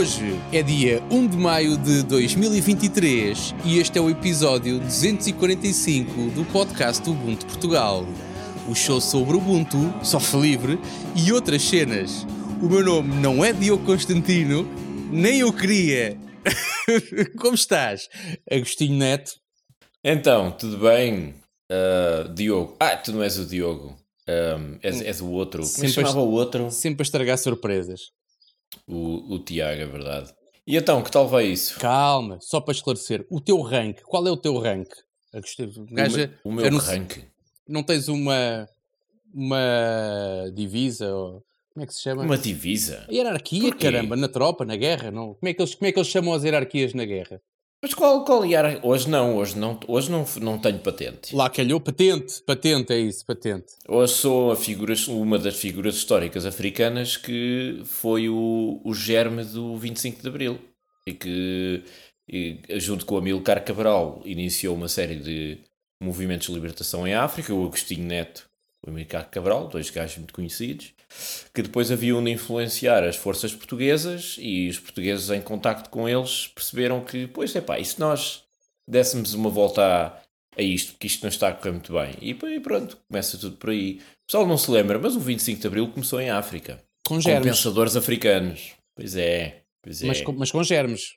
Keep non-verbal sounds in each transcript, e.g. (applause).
Hoje é dia 1 de maio de 2023 e este é o episódio 245 do podcast Ubuntu Portugal. O show sobre Ubuntu, software livre e outras cenas. O meu nome não é Diogo Constantino, nem eu queria. (laughs) Como estás, Agostinho Neto? Então, tudo bem? Uh, Diogo. Ah, tu não és o Diogo. Um, és, és, o outro. Como é se chamava o outro? Sempre a estragar surpresas. O, o Tiago, é verdade. E então, que tal vai isso? Calma, só para esclarecer. O teu rank, qual é o teu rank? Gaja, o, meu, o meu rank. Não tens uma, uma divisa? Ou, como é que se chama? Uma divisa? Hierarquia, caramba, na tropa, na guerra. Não? Como, é que eles, como é que eles chamam as hierarquias na guerra? Mas qual, qual hierarquia? Hoje não, hoje não, hoje não, não tenho patente. Lá calhou, patente, patente, é isso, patente. Hoje sou a figura, uma das figuras históricas africanas que foi o, o germe do 25 de Abril. E que, e, junto com Amilcar Cabral, iniciou uma série de movimentos de libertação em África. O Agostinho Neto o Amilcar Cabral, dois gajos muito conhecidos, que depois haviam de influenciar as forças portuguesas e os portugueses em contacto com eles perceberam que, pois é pá, e se nós dessemos uma volta a, a isto, porque isto não está a correr muito bem, e, e pronto, começa tudo por aí. O pessoal não se lembra, mas o 25 de Abril começou em África. Com germes. Com pensadores africanos. Pois é, pois é. Mas, com, mas com germes.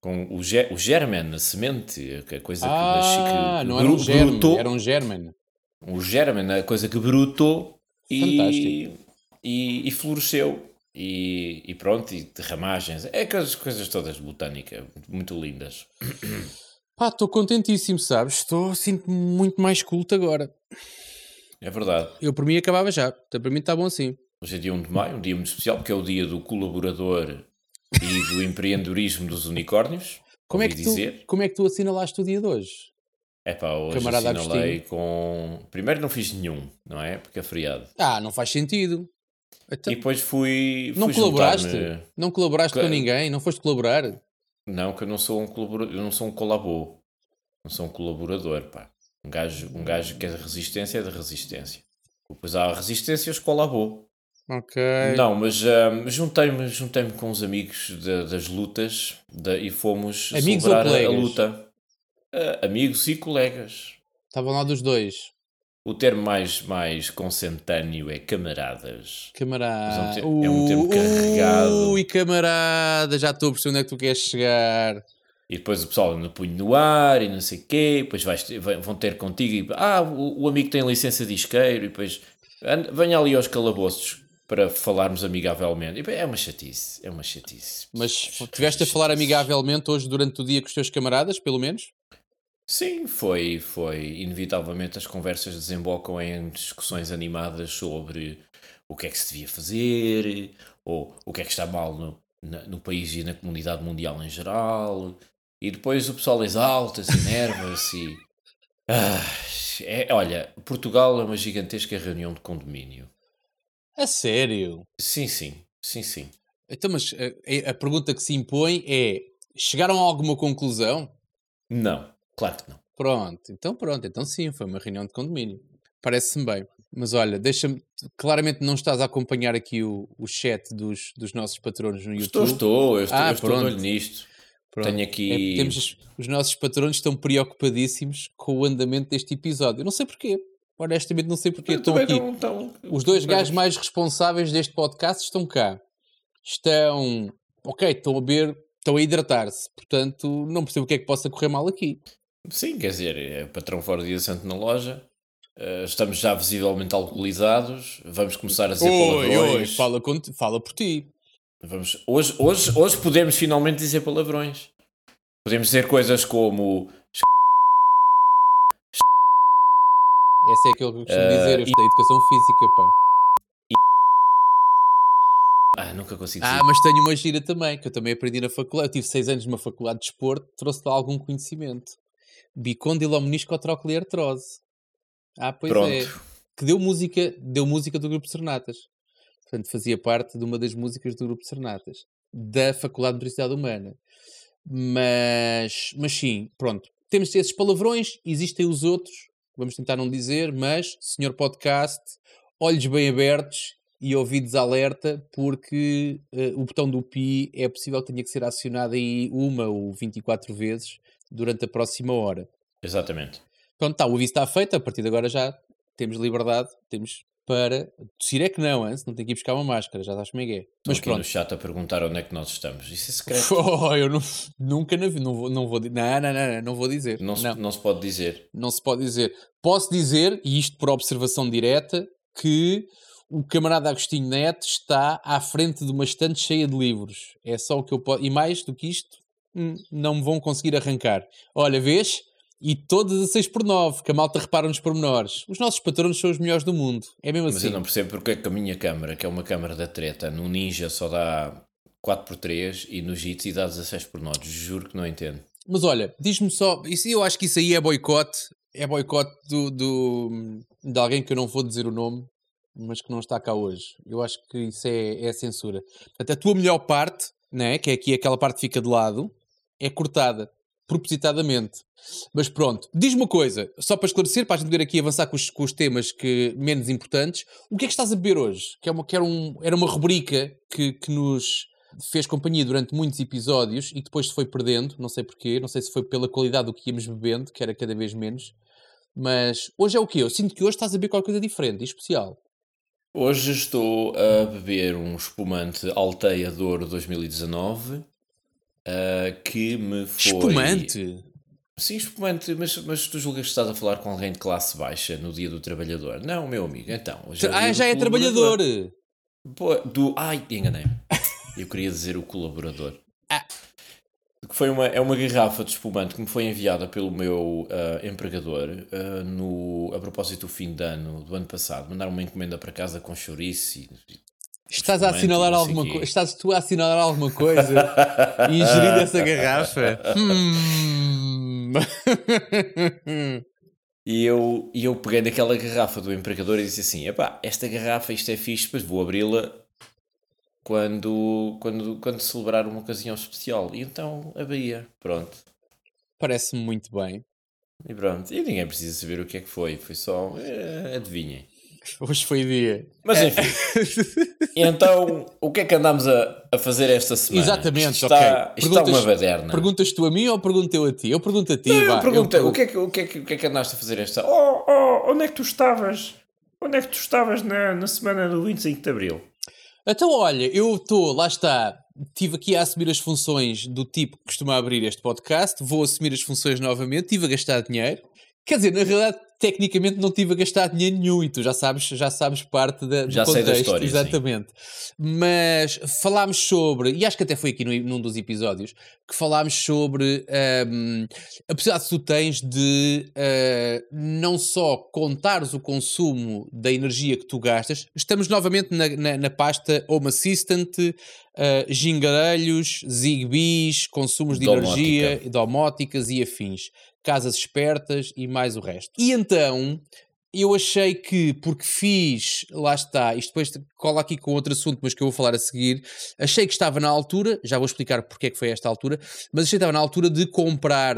Com o, ge, o germen, a semente, a coisa ah, que... Ah, não era um germe, era um germen o germen, a coisa que brotou e, e, e, floresceu. E, e, pronto, e de ramagens, é aquelas coisas todas de botânica, muito lindas. Pá, estou contentíssimo, sabes? Estou, sinto-me muito mais culto agora. É verdade. Eu, por mim, acabava já. Então, para mim, está bom assim. Hoje é dia 1 de maio, um dia muito especial, porque é o dia do colaborador e do (laughs) empreendedorismo dos unicórnios. Como é, que tu, como é que tu assinalaste o dia de hoje? É pá, hoje Camarada assinalei Agostinho. com. Primeiro não fiz nenhum, não é? Porque é feriado. Ah, não faz sentido. Então... E depois fui. Não colaboraste? Não colaboraste com ninguém? Não foste colaborar? Não, que eu não sou um colaborador, eu não sou um colabor. Não sou um colaborador, pá. Um gajo, um gajo que é de resistência é de resistência. Depois há a resistência e os colabor. Ok. Não, mas um, juntei-me juntei com os amigos de, das lutas de, e fomos amigos celebrar a luta uh, amigos e colegas. Estavam lá dos dois. O termo mais, mais consentâneo é camaradas. Camarada. É um, é um termo carregado. Ui, camarada, já estou a perceber onde é que tu queres chegar. E depois o pessoal no punho no ar e não sei o quê. Depois vais, vão ter contigo e... Ah, o, o amigo tem licença de isqueiro. E depois... Venha ali aos calabouços para falarmos amigavelmente. E, é uma chatice. É uma chatice. Mas tiveste a falar amigavelmente hoje durante o dia com os teus camaradas, pelo menos? Sim, foi, foi. Inevitavelmente as conversas desembocam em discussões animadas sobre o que é que se devia fazer, ou o que é que está mal no, no país e na comunidade mundial em geral. E depois o pessoal exalta-se, enerva-se. (laughs) Ah, é, olha, Portugal é uma gigantesca reunião de condomínio. A sério? Sim, sim, sim, sim. Então, mas a, eh, a pergunta que se impõe é: chegaram a alguma conclusão? Não. Claro que não. Pronto, então pronto, então sim, foi uma reunião de condomínio. Parece-me bem. Mas olha, deixa-me. Claramente não estás a acompanhar aqui o, o chat dos, dos nossos patronos no YouTube. Estou, estou, eu estou, ah, eu estou olho nisto. Pronto. Tenho aqui. É, temos, os nossos patronos estão preocupadíssimos com o andamento deste episódio. Eu não sei porquê. Honestamente, não sei porquê. Eu estão aqui. Não, estão... Os dois gajos mais responsáveis deste podcast estão cá. Estão. Ok, estão a beber, estão a hidratar-se. Portanto, não percebo o que é que possa correr mal aqui. Sim, quer dizer, é patrão fora de assento na loja. Uh, estamos já visivelmente alcoolizados. Vamos começar a dizer oi, palavrões. Oi, fala, fala por ti. Vamos, hoje, hoje, hoje podemos finalmente dizer palavrões. Podemos dizer coisas como. Esse é aquilo que eu costumo uh, dizer. Eu estudei e... educação física, pá. Ah, nunca consigo dizer. Ah, mas tenho uma gira também, que eu também aprendi na faculdade. Eu tive seis anos numa faculdade de desporto, trouxe-te algum conhecimento bicondilomeniscotroclear artrose. Ah, pois Pronto. é. Que deu música, deu música do grupo Sernatas. Portanto, fazia parte de uma das músicas do grupo Sernatas, da Faculdade de Motricidade Humana. Mas, mas sim, pronto. Temos esses palavrões, existem os outros, vamos tentar não dizer, mas, senhor podcast, olhos bem abertos e ouvidos alerta porque uh, o botão do pi é possível que tenha que ser acionado aí uma ou 24 vezes durante a próxima hora. Exatamente. Pronto, tá, o aviso está feito, a partir de agora já temos liberdade, temos para tossir é que não, hein? não tem que ir buscar uma máscara, já estás como é que é. Mas aqui pronto. no chat a perguntar onde é que nós estamos. Isso é secreto. (laughs) Oh, eu não, nunca na não vou, não vou não, não, não, não, não vou dizer. Não, não. Se, não se pode dizer. Não se pode dizer. Posso dizer, e isto por observação direta, que o camarada Agostinho Neto está à frente de uma estante cheia de livros. É só o que eu posso. E mais do que isto, não me vão conseguir arrancar. Olha, vês? E todas a 6 por 9, que a malta repara nos pormenores. Os nossos patrões são os melhores do mundo. É mesmo Mas assim. Mas eu não percebo porque é que a minha câmara, que é uma câmara da treta, no Ninja só dá 4 por 3 e no Jitsi dá 16 por 9. Juro que não entendo. Mas olha, diz-me só, isso, eu acho que isso aí é boicote. É boicote do, do, de alguém que eu não vou dizer o nome, mas que não está cá hoje. Eu acho que isso é, é censura. Portanto, a tua melhor parte, né, que é aqui aquela parte que fica de lado, é cortada propositadamente. Mas pronto, diz-me uma coisa, só para esclarecer, para a gente ver aqui avançar com os, com os, temas que, menos importantes, o que é que estás a beber hoje? Que, é uma, que era, um, era uma rubrica que, que nos fez companhia durante muitos episódios e depois se foi perdendo, não sei porquê, não sei se foi pela qualidade do que íamos bebendo, que era cada vez menos, mas hoje é o quê? Eu sinto que hoje estás a beber qualquer coisa diferente, especial. Hoje estou a beber um espumante Alteia Douro 2019 uh, que me foi. Espumante? Sim, espumante, mas, mas tu julgas que estás a falar com alguém de classe baixa no dia do trabalhar? Não, meu amigo, então. Hoje é ah, já é trabalhador! Pô, do. Ai, enganei. (laughs) Eu queria dizer o colaborador. Ah. Foi uma, é uma garrafa de espumante que me foi enviada pelo meu uh, empregador uh, no, a propósito do fim de ano do ano passado. Mandaram uma encomenda para casa com chouriço e Estás a assinalar alguma coisa? Estás tu a assinalar alguma coisa e ingerir (laughs) essa garrafa? hum. (laughs) e, eu, e eu peguei naquela garrafa do empregador e disse assim: epá, esta garrafa, isto é fixe, mas vou abri-la quando, quando, quando celebrar uma ocasião especial. E então abria, pronto. Parece-me muito bem. E pronto, e ninguém precisa saber o que é que foi, foi só, é, adivinhem. Hoje foi dia. Mas enfim. (laughs) então, o que é que andamos a, a fazer esta semana? Exatamente, isto está, Isto está uma baderna. Perguntas tu a mim ou pergunto eu a ti? Eu pergunto a ti. Não, vá, eu pergunto, eu... O, que é que, o, que é que, o que é que andaste a fazer esta. Oh, oh, onde é que tu estavas? Onde é que tu estavas na, na semana do 25 de Abril? Então, olha, eu estou, lá está, estive aqui a assumir as funções do tipo que costuma abrir este podcast, vou assumir as funções novamente, estive a gastar dinheiro. Quer dizer, na realidade, tecnicamente não tive a gastar dinheiro nenhum e tu já sabes, já sabes parte da, do já contexto. Sei da história, exatamente. Sim. Mas falámos sobre, e acho que até foi aqui no, num dos episódios, que falámos sobre um, a possibilidade que tu tens de uh, não só contares o consumo da energia que tu gastas, estamos novamente na, na, na pasta Home Assistant, uh, gingarelhos, zigbees, consumos de Domótica. energia, domóticas e afins casas espertas e mais o resto. E então eu achei que, porque fiz, lá está, isto depois cola aqui com outro assunto, mas que eu vou falar a seguir, achei que estava na altura, já vou explicar porque é que foi esta altura, mas achei que estava na altura de comprar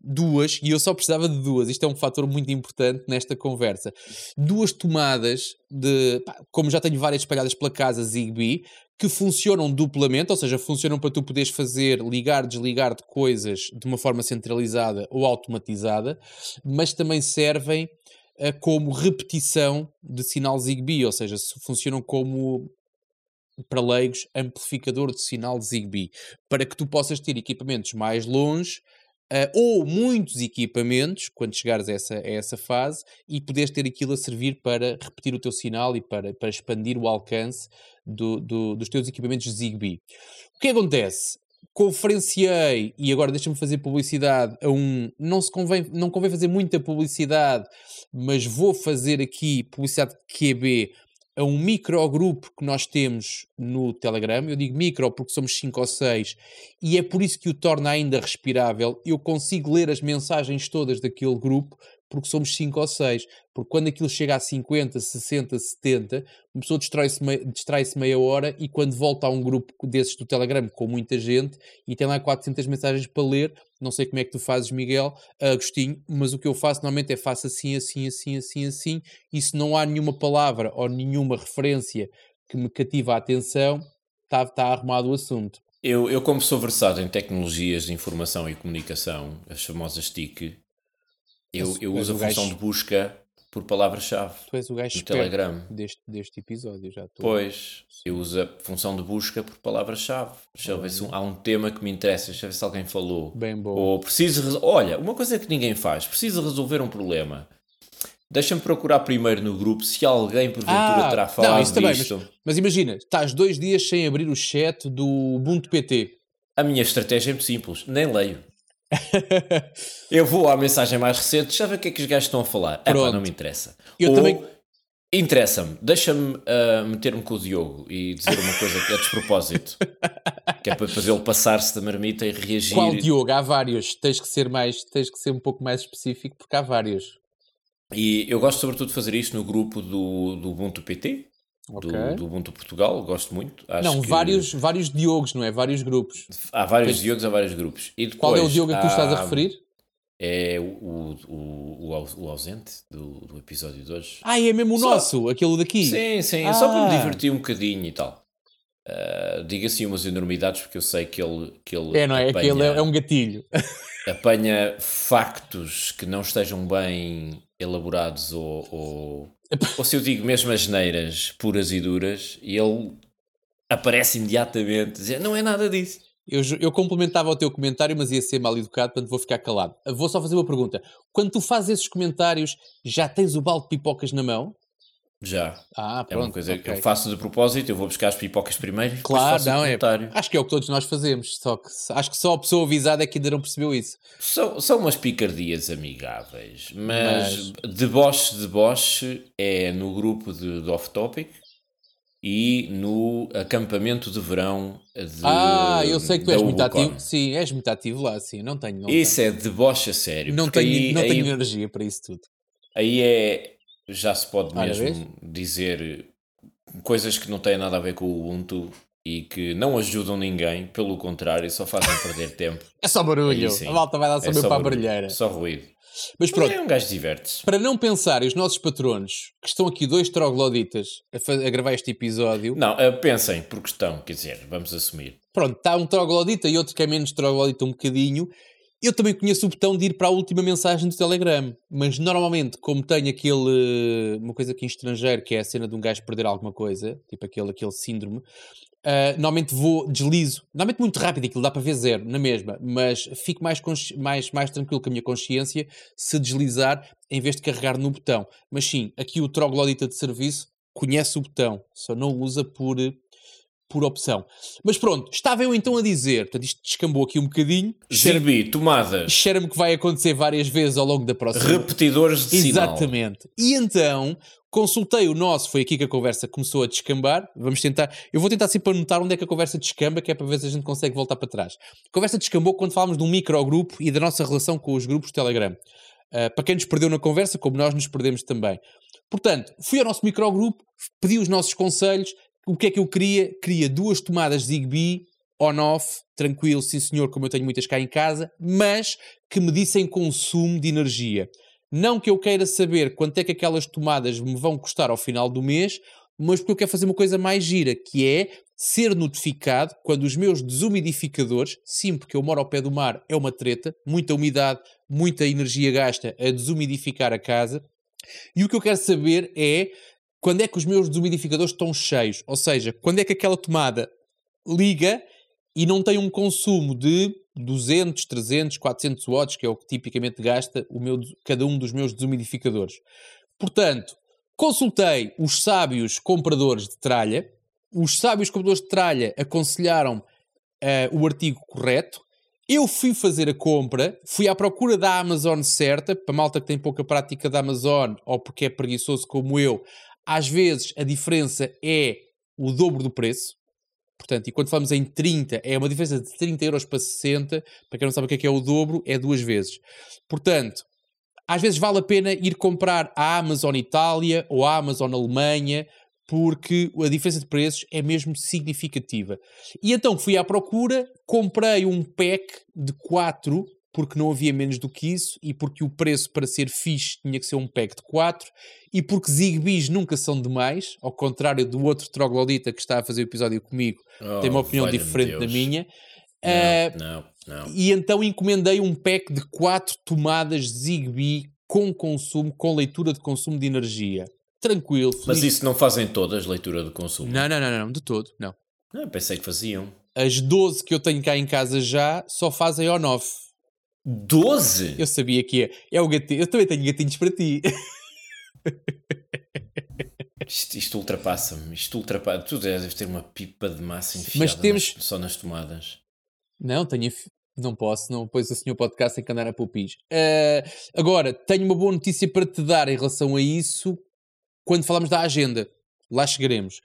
duas, e eu só precisava de duas, isto é um fator muito importante nesta conversa, duas tomadas de, pá, como já tenho várias espalhadas pela casa Zigbee, que funcionam duplamente, ou seja, funcionam para tu poderes fazer ligar, desligar de coisas de uma forma centralizada ou automatizada, mas também servem uh, como repetição de sinal Zigbee, ou seja, funcionam como para leigos, amplificador de sinal Zigbee, para que tu possas ter equipamentos mais longe Uh, ou muitos equipamentos, quando chegares a essa, a essa fase, e poderes ter aquilo a servir para repetir o teu sinal e para, para expandir o alcance do, do, dos teus equipamentos Zigbee. O que acontece? Conferenciei, e agora deixa-me fazer publicidade a um. Não, se convém, não convém fazer muita publicidade, mas vou fazer aqui publicidade QB a um microgrupo que nós temos no Telegram. Eu digo micro porque somos 5 ou 6 e é por isso que o torna ainda respirável. Eu consigo ler as mensagens todas daquele grupo porque somos 5 ou 6. Porque quando aquilo chega a 50, 60, 70, uma pessoa distrai-se mei, distrai meia hora e quando volta a um grupo desses do Telegram com muita gente e tem lá 400 mensagens para ler, não sei como é que tu fazes, Miguel, Agostinho, mas o que eu faço normalmente é faço assim, assim, assim, assim, assim, e se não há nenhuma palavra ou nenhuma referência que me cativa a atenção, está tá arrumado o assunto. Eu, eu, como sou versado em tecnologias de informação e comunicação, as famosas TIC, eu, eu uso a função gajo... de busca por palavra-chave. Tu és o gajo no Telegram. Deste, deste episódio, já estou. Pois, eu uso a função de busca por palavra-chave. Deixa eu ver se há um tema que me interessa, deixa eu ver se alguém falou. Bem bom. Ou preciso. Olha, uma coisa que ninguém faz, preciso resolver um problema. Deixa-me procurar primeiro no grupo se alguém porventura ah, terá falado não, isso também, mas, mas, imagina, estás dois dias sem abrir o chat do Ubuntu PT. A minha estratégia é muito simples, nem leio. (laughs) eu vou à mensagem mais recente, já ver o que é que os gajos estão a falar. É não me interessa. Eu Ou, também. Interessa-me, deixa-me uh, meter-me com o Diogo e dizer uma coisa que é despropósito. que é para fazê-lo passar-se da marmita e reagir. Qual Diogo? Há vários. Tens que ser mais, tens que ser um pouco mais específico porque há vários. E eu gosto sobretudo de fazer isto no grupo do, do Ubuntu PT, okay. do, do Ubuntu Portugal, gosto muito. Acho não, que... vários, vários Diogos, não é? Vários grupos. Há vários Diogos, Diogos, há vários grupos. E depois, Qual é o Diogo a que tu estás a referir? É o, o, o, o ausente do, do episódio de hoje. Ah, é mesmo o só, nosso, aquele daqui? Sim, sim, ah. só para me ah. divertir um bocadinho e tal. Uh, diga assim umas enormidades porque eu sei que ele. Que ele é, não é? Apanha, que ele é, é um gatilho. (laughs) apanha factos que não estejam bem elaborados ou, ou, (laughs) ou se eu digo mesmo as neiras puras e duras, e ele aparece imediatamente dizer não é nada disso. Eu, eu complementava o teu comentário, mas ia ser mal educado, portanto vou ficar calado. Vou só fazer uma pergunta. Quando tu fazes esses comentários, já tens o balde de pipocas na mão? Já. Ah, pronto, é uma coisa okay. que eu faço de propósito, eu vou buscar as pipocas primeiro claro, não, é, acho que é o que todos nós fazemos, só que acho que só a pessoa avisada é que ainda não percebeu isso. São, são umas picardias amigáveis, mas, mas... deboche, deboche é no grupo de, de off-topic e no acampamento de verão de, Ah, eu sei que tu és muito ativo. Sim, és muito ativo lá, sim. Não tenho. Não isso tenho. é deboche a sério. Não tenho, aí, não tenho aí, energia para isso tudo. Aí é, já se pode mesmo dizer coisas que não têm nada a ver com o Ubuntu e que não ajudam ninguém, pelo contrário, só fazem perder (laughs) tempo. É só barulho, sim, a malta vai lá saber é para a barulheira. Só ruído. Mas pronto, é um gajo diverte-se. Para não pensarem os nossos patronos, que estão aqui dois trogloditas a, a gravar este episódio... Não, uh, pensem, porque estão, quer dizer, vamos assumir. Pronto, está um troglodita e outro que é menos troglodita um bocadinho, eu também conheço o botão de ir para a última mensagem do Telegram, mas normalmente, como tenho aquele. uma coisa aqui em estrangeiro, que é a cena de um gajo perder alguma coisa, tipo aquele, aquele síndrome, uh, normalmente vou, deslizo. Normalmente muito rápido, aquilo dá para ver zero, na mesma, mas fico mais, mais, mais tranquilo com a minha consciência se deslizar em vez de carregar no botão. Mas sim, aqui o troglodita de serviço conhece o botão, só não usa por por opção. Mas pronto, estava eu então a dizer, portanto isto descambou aqui um bocadinho. Zigbee, tomadas. Cheira-me que vai acontecer várias vezes ao longo da próxima. Repetidores de sinal. Exatamente. E então consultei o nosso, foi aqui que a conversa começou a descambar. Vamos tentar, eu vou tentar sempre anotar onde é que a conversa descamba, que é para ver se a gente consegue voltar para trás. A conversa descambou quando falámos de um microgrupo e da nossa relação com os grupos Telegram. Uh, para quem nos perdeu na conversa, como nós nos perdemos também. Portanto, fui ao nosso microgrupo, pedi os nossos conselhos, o que é que eu queria? Queria duas tomadas Zigbee on-off, tranquilo, sim senhor, como eu tenho muitas cá em casa, mas que me dissem consumo de energia. Não que eu queira saber quanto é que aquelas tomadas me vão custar ao final do mês, mas porque eu quero fazer uma coisa mais gira, que é ser notificado quando os meus desumidificadores, sim, porque eu moro ao pé do mar, é uma treta, muita umidade, muita energia gasta a desumidificar a casa. E o que eu quero saber é quando é que os meus desumidificadores estão cheios, ou seja, quando é que aquela tomada liga e não tem um consumo de 200, 300, 400 watts, que é o que tipicamente gasta o meu, cada um dos meus desumidificadores. Portanto, consultei os sábios compradores de tralha, os sábios compradores de tralha aconselharam uh, o artigo correto, eu fui fazer a compra, fui à procura da Amazon certa, para malta que tem pouca prática da Amazon ou porque é preguiçoso como eu, às vezes a diferença é o dobro do preço. Portanto, e quando falamos em 30, é uma diferença de 30 euros para 60. Para quem não sabe o que é, que é o dobro, é duas vezes. Portanto, às vezes vale a pena ir comprar a Amazon Itália ou a Amazon Alemanha, porque a diferença de preços é mesmo significativa. E então fui à procura, comprei um pack de 4, porque não havia menos do que isso, e porque o preço para ser fixe tinha que ser um pack de 4, e porque Zigbees nunca são demais, ao contrário do outro troglodita que está a fazer o episódio comigo, oh, tem uma opinião diferente da minha. Não, uh, não, não. E então encomendei um pack de 4 tomadas Zigbee com consumo, com leitura de consumo de energia. Tranquilo. Feliz. Mas isso não fazem todas leitura de consumo? Não, não, não, não, de todo, não. Não, pensei que faziam. As 12 que eu tenho cá em casa já só fazem on-off. 12? Eu sabia que é. É o gatinho. Eu também tenho gatinhos para ti. Isto, isto ultrapassa-me. Isto ultrapassa. Tu deves ter uma pipa de massa enfiada Mas temos... nas, só nas tomadas. Não, tenho. Não posso, não. Pois o senhor podcast tem que andar a pupis. Uh, agora, tenho uma boa notícia para te dar em relação a isso quando falamos da agenda. Lá chegaremos.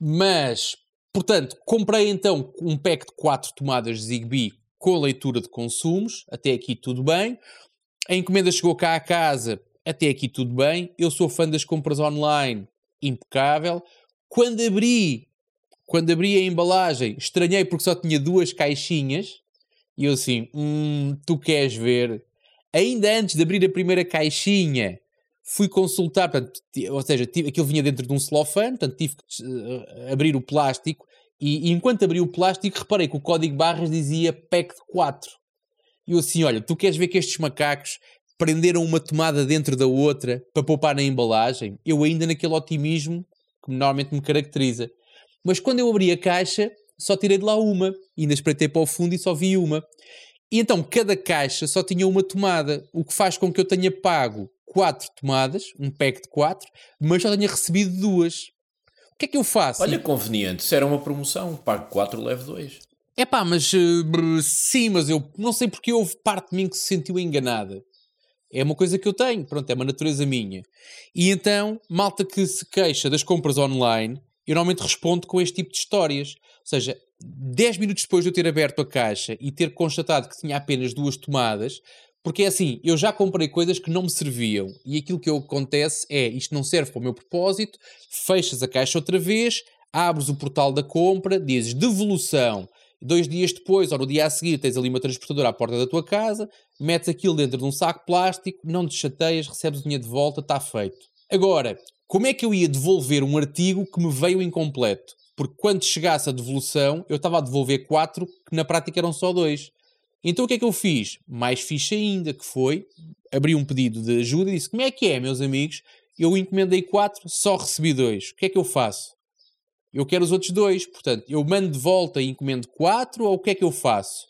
Mas, portanto, comprei então um pack de 4 tomadas Zigbee com leitura de consumos. Até aqui tudo bem. A encomenda chegou cá à casa. Até aqui tudo bem. Eu sou fã das compras online. Impecável. Quando abri, quando abri a embalagem, estranhei porque só tinha duas caixinhas. E eu assim, hum, tu queres ver? Ainda antes de abrir a primeira caixinha, fui consultar, portanto, ou seja, aquilo vinha dentro de um celofane, portanto tive que uh, abrir o plástico e, e, enquanto abri o plástico reparei que o código barras dizia PEC de 4. E eu assim, olha, tu queres ver que estes macacos prenderam uma tomada dentro da outra para poupar na embalagem? Eu ainda naquele otimismo que normalmente me caracteriza. Mas quando eu abri a caixa, só tirei de lá uma. E ainda espreitei para o fundo e só vi uma. E então cada caixa só tinha uma tomada, o que faz com que eu tenha pago quatro tomadas, um pack de quatro, mas já tenha recebido duas. O que é que eu faço? Olha, conveniente. Se era uma promoção, pago quatro, leve dois. É pá, mas uh, sim, mas eu não sei porque houve parte de mim que se sentiu enganada. É uma coisa que eu tenho, pronto, é uma natureza minha. E então, malta que se queixa das compras online, eu normalmente respondo com este tipo de histórias. Ou seja, 10 minutos depois de eu ter aberto a caixa e ter constatado que tinha apenas duas tomadas, porque é assim, eu já comprei coisas que não me serviam e aquilo que acontece é isto não serve para o meu propósito, fechas a caixa outra vez, abres o portal da compra, dizes devolução. Dois dias depois, ou no dia a seguir, tens ali uma transportadora à porta da tua casa, metes aquilo dentro de um saco plástico, não te chateias, recebes o dinheiro de volta, está feito. Agora, como é que eu ia devolver um artigo que me veio incompleto? Porque quando chegasse a devolução, eu estava a devolver quatro, que na prática eram só dois. Então o que é que eu fiz? Mais fixe ainda, que foi, abri um pedido de ajuda e disse, como é que é, meus amigos? Eu encomendei quatro, só recebi dois. O que é que eu faço? Eu quero os outros dois, portanto, eu mando de volta e encomendo quatro, ou o que é que eu faço?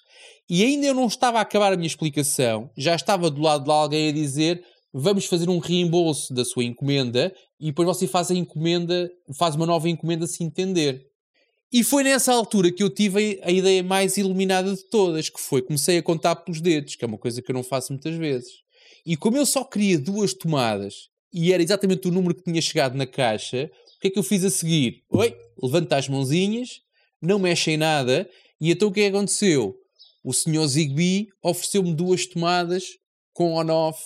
E ainda eu não estava a acabar a minha explicação, já estava do lado de alguém a dizer, vamos fazer um reembolso da sua encomenda, e depois você faz a encomenda, faz uma nova encomenda se entender. E foi nessa altura que eu tive a ideia mais iluminada de todas, que foi comecei a contar pelos dedos, que é uma coisa que eu não faço muitas vezes. E como eu só queria duas tomadas e era exatamente o número que tinha chegado na caixa, o que é que eu fiz a seguir? Oi, levanta as mãozinhas, não mexe em nada, e então o que é que aconteceu? O senhor Zigbee ofereceu-me duas tomadas com on-off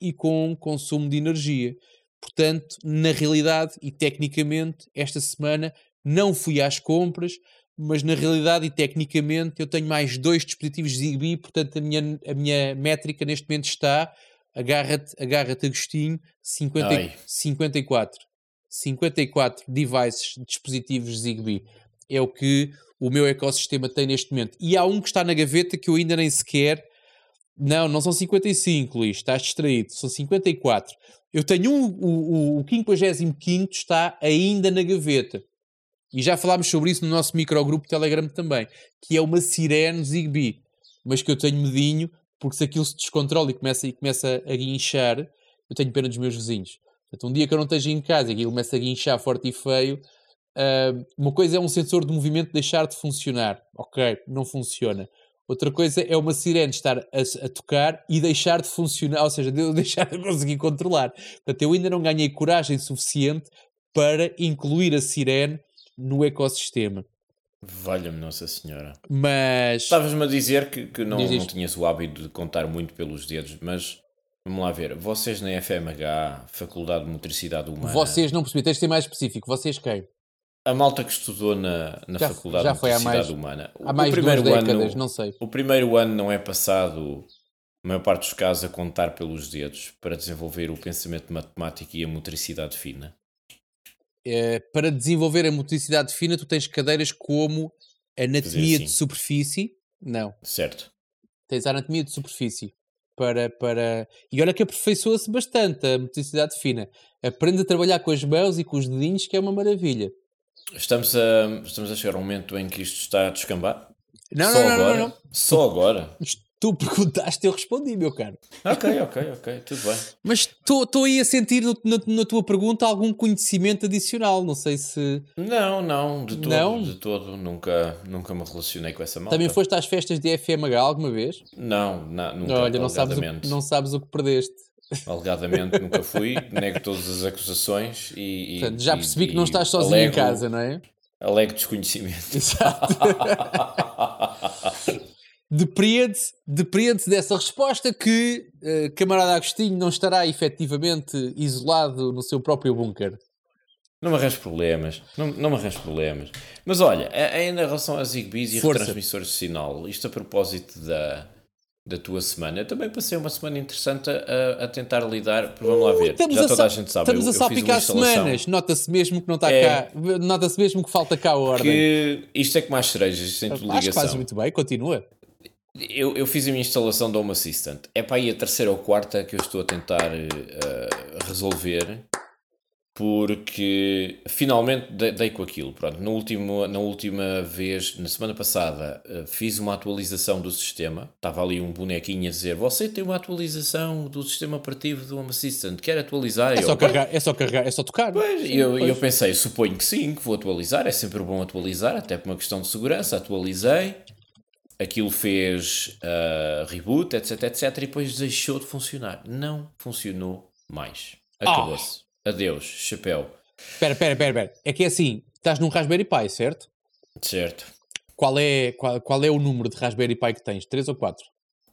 e com consumo de energia. Portanto, na realidade e tecnicamente, esta semana não fui às compras, mas na realidade e tecnicamente eu tenho mais dois dispositivos Zigbee, portanto a minha, a minha métrica neste momento está, agarra-te, agarra-te Agostinho, 50, 54. 54 devices, dispositivos Zigbee. É o que o meu ecossistema tem neste momento. E há um que está na gaveta que eu ainda nem sequer. Não, não são 55, Luís, estás distraído, são 54. Eu tenho um, o, o, o 55 está ainda na gaveta. E já falámos sobre isso no nosso microgrupo Telegram também, que é uma sirene Zigbee, mas que eu tenho medinho, porque se aquilo se descontrola e começa, e começa a guinchar, eu tenho pena dos meus vizinhos. Portanto, um dia que eu não esteja em casa e aquilo começa a guinchar forte e feio, uh, uma coisa é um sensor de movimento deixar de funcionar. Ok, não funciona. Outra coisa é uma sirene estar a, a, tocar e deixar de funcionar, ou seja, de (laughs) deixar de conseguir controlar. Portanto, eu ainda não ganhei coragem suficiente para incluir a sirene no ecossistema. Valha-me Nossa Senhora. Mas. Estavas-me a dizer que, que não, não tinhas o hábito de contar muito pelos dedos, mas Vamos lá ver. Vocês na FMH, Faculdade de Motricidade Humana. Vocês não percebi, tens de ser mais específico. Vocês quem? A malta que estudou na, na Já- Faculdade já de Motricidade mais- Humana. Há mais de duas décadas, não sei. O primeiro ano não é passado, a maior parte dos casos, a contar pelos dedos para desenvolver o pensamento matemático e a motricidade fina. Eh, para desenvolver a motricidade fina, tu tens cadeiras como anatomia assim. de superfície. Não, Certo? tens a anatomia de superfície. Para, para... E olha que aperfeiçoa-se bastante a motricidade fina. Aprende a trabalhar com as mãos e com os dedinhos, que é uma maravilha. Estamos a, estamos a chegar a um momento em que isto está a descambar? Não, Só não, não, agora? não, não. Só agora? Tu perguntaste, eu respondi, meu caro. Ok, ok, ok, tudo bem. Mas estou aí a sentir no- na, na tua pergunta algum conhecimento adicional. Não sei se Não, não, de todo, Não? de todo, nunca, nunca me relacionei com essa malta. também foste às festas de FMH alguma vez. Não, na- nunca, Olha, não sabes, o, não sabes o que perdeste. Alegadamente nunca (laughs) fui, nego todas as acusações e... e- Portanto, já e- percebi que não e estás sozinho em alego- casa, não é? Alego desconhecimento. Exato. (laughs) Depreende-se depreende dessa resposta que eh, camarada Agostinho não estará efetivamente isolado no seu próprio bunker. Não me arranjo problemas, não, não me arranjo problemas. Mas olha, a- ainda em relação às Zigbees e Força. retransmissores de sinal, isto a propósito da, da tua semana, eu também passei uma semana interessante a, a tentar lidar, vamos lá ver, já a, toda a gente sabe, estamos eu, a salpicar semanas. Nota-se mesmo que não está É. cá. Nota-se mesmo que falta cá a ordem. que isto é que mais cerejas, isto tem tudo Acho que fazes ligação. muito bem, continua. Eu, eu fiz a minha instalação da Home Assistant. É para aí a terceira ou quarta que eu estou a tentar eh, resolver, porque finalmente de- dei com aquilo. Pronto, no último, na última vez, na semana passada, eh, fiz uma atualização do sistema. Estava ali um bonequinho a dizer: Você tem uma atualização do sistema operativo do Home Assistant, quer atualizar? É Eu, só "Bem, carregar, é só carregar, é só tocar. Pois, e eu, e eu pensei, suponho que sim, que vou atualizar, é sempre bom atualizar, até por uma questão de segurança, atualizei, aquilo fez ah, reboot, etc, etc, e depois deixou de funcionar. Não funcionou mais. Acabou-se. Adeus, chapéu. Espera, espera, espera, espera. É que é assim, estás num Raspberry Pi, certo? Certo. Qual é, qual, qual é o número de Raspberry Pi que tens? 3 ou 4?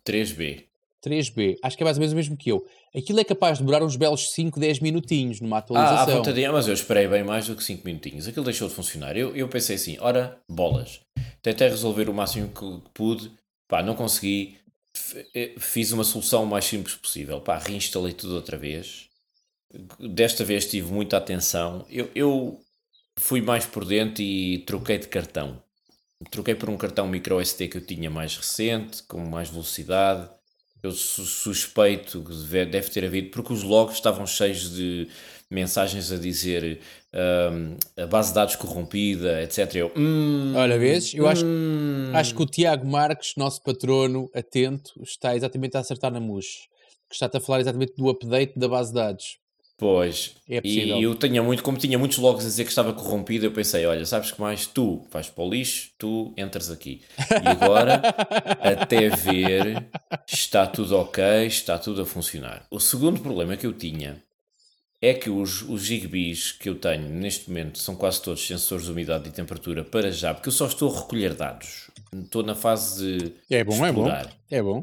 3B. 3B. Acho que é mais ou menos o mesmo que eu. Aquilo é capaz de demorar uns belos 5, 10 minutinhos numa Ah, à atualização. mas eu esperei bem mais do que 5 minutinhos. Aquilo deixou de funcionar. Eu, eu pensei assim, ora, bolas. Tentei resolver o máximo que pude. Pá, não consegui. Eh, Fiz uma solução o mais simples possível. Pá, reinstalei tudo outra vez. Desta vez tive muita atenção. Eu, eu fui mais por dentro e troquei de cartão. Troquei por um cartão micro SD que eu tinha mais recente, com mais velocidade. Eu su- suspeito que deve ter havido, porque os logs estavam cheios de mensagens a dizer hum, a base de dados corrompida, etc. Eu, hum, Olha, vês? Eu acho, hum. acho que o Tiago Marques, nosso patrono atento, está exatamente a acertar na mousse. Que está-te a falar exatamente do update da base de dados. Pois, É possível. e eu tinha muito, como tinha muitos logs a dizer que estava corrompido, eu pensei, olha, sabes que mais? Tu vais para o lixo, tu entras aqui. E agora, (laughs) até ver, está tudo ok, está tudo a funcionar. O segundo problema que eu tinha é que os, os gigbees que eu tenho neste momento são quase todos sensores de umidade e temperatura para já, porque eu só estou a recolher dados. Estou na fase de É bom, é bom. explorar. É bom.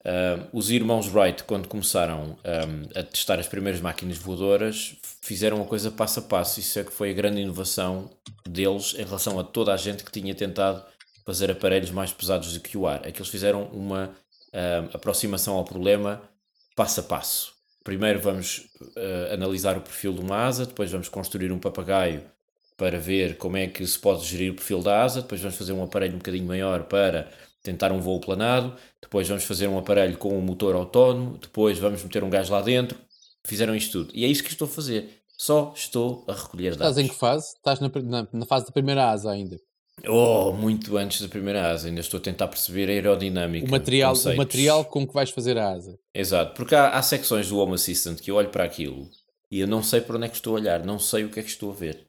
Uh, os irmãos Wright, quando começaram um, a testar as primeiras máquinas voadoras, fizeram a coisa passo a passo. Isso é que foi a grande inovação deles em relação a toda a gente que tinha tentado fazer aparelhos mais pesados do que o ar. É que eles fizeram uma um, aproximação ao problema passo a passo. Primeiro vamos uh, analisar o perfil de uma asa, depois vamos construir um papagaio para ver como é que se pode gerir o perfil da asa, depois vamos fazer um aparelho um bocadinho maior para tentar um voo planado, depois vamos fazer um aparelho com um motor autónomo, depois vamos meter um gás lá dentro. Fizeram isto tudo. E é isto que estou a fazer. Só estou a recolher dados. Estás em que fase? Estás na, na, na fase da primeira asa ainda. Oh, muito antes da primeira asa. Ainda estou a tentar perceber a aerodinâmica. O material, o material com que vais fazer a asa. Exato. Porque há, há secções do Home Assistant que eu olho para aquilo e eu não sei para onde é que estou a olhar. Não sei o que é que estou a ver.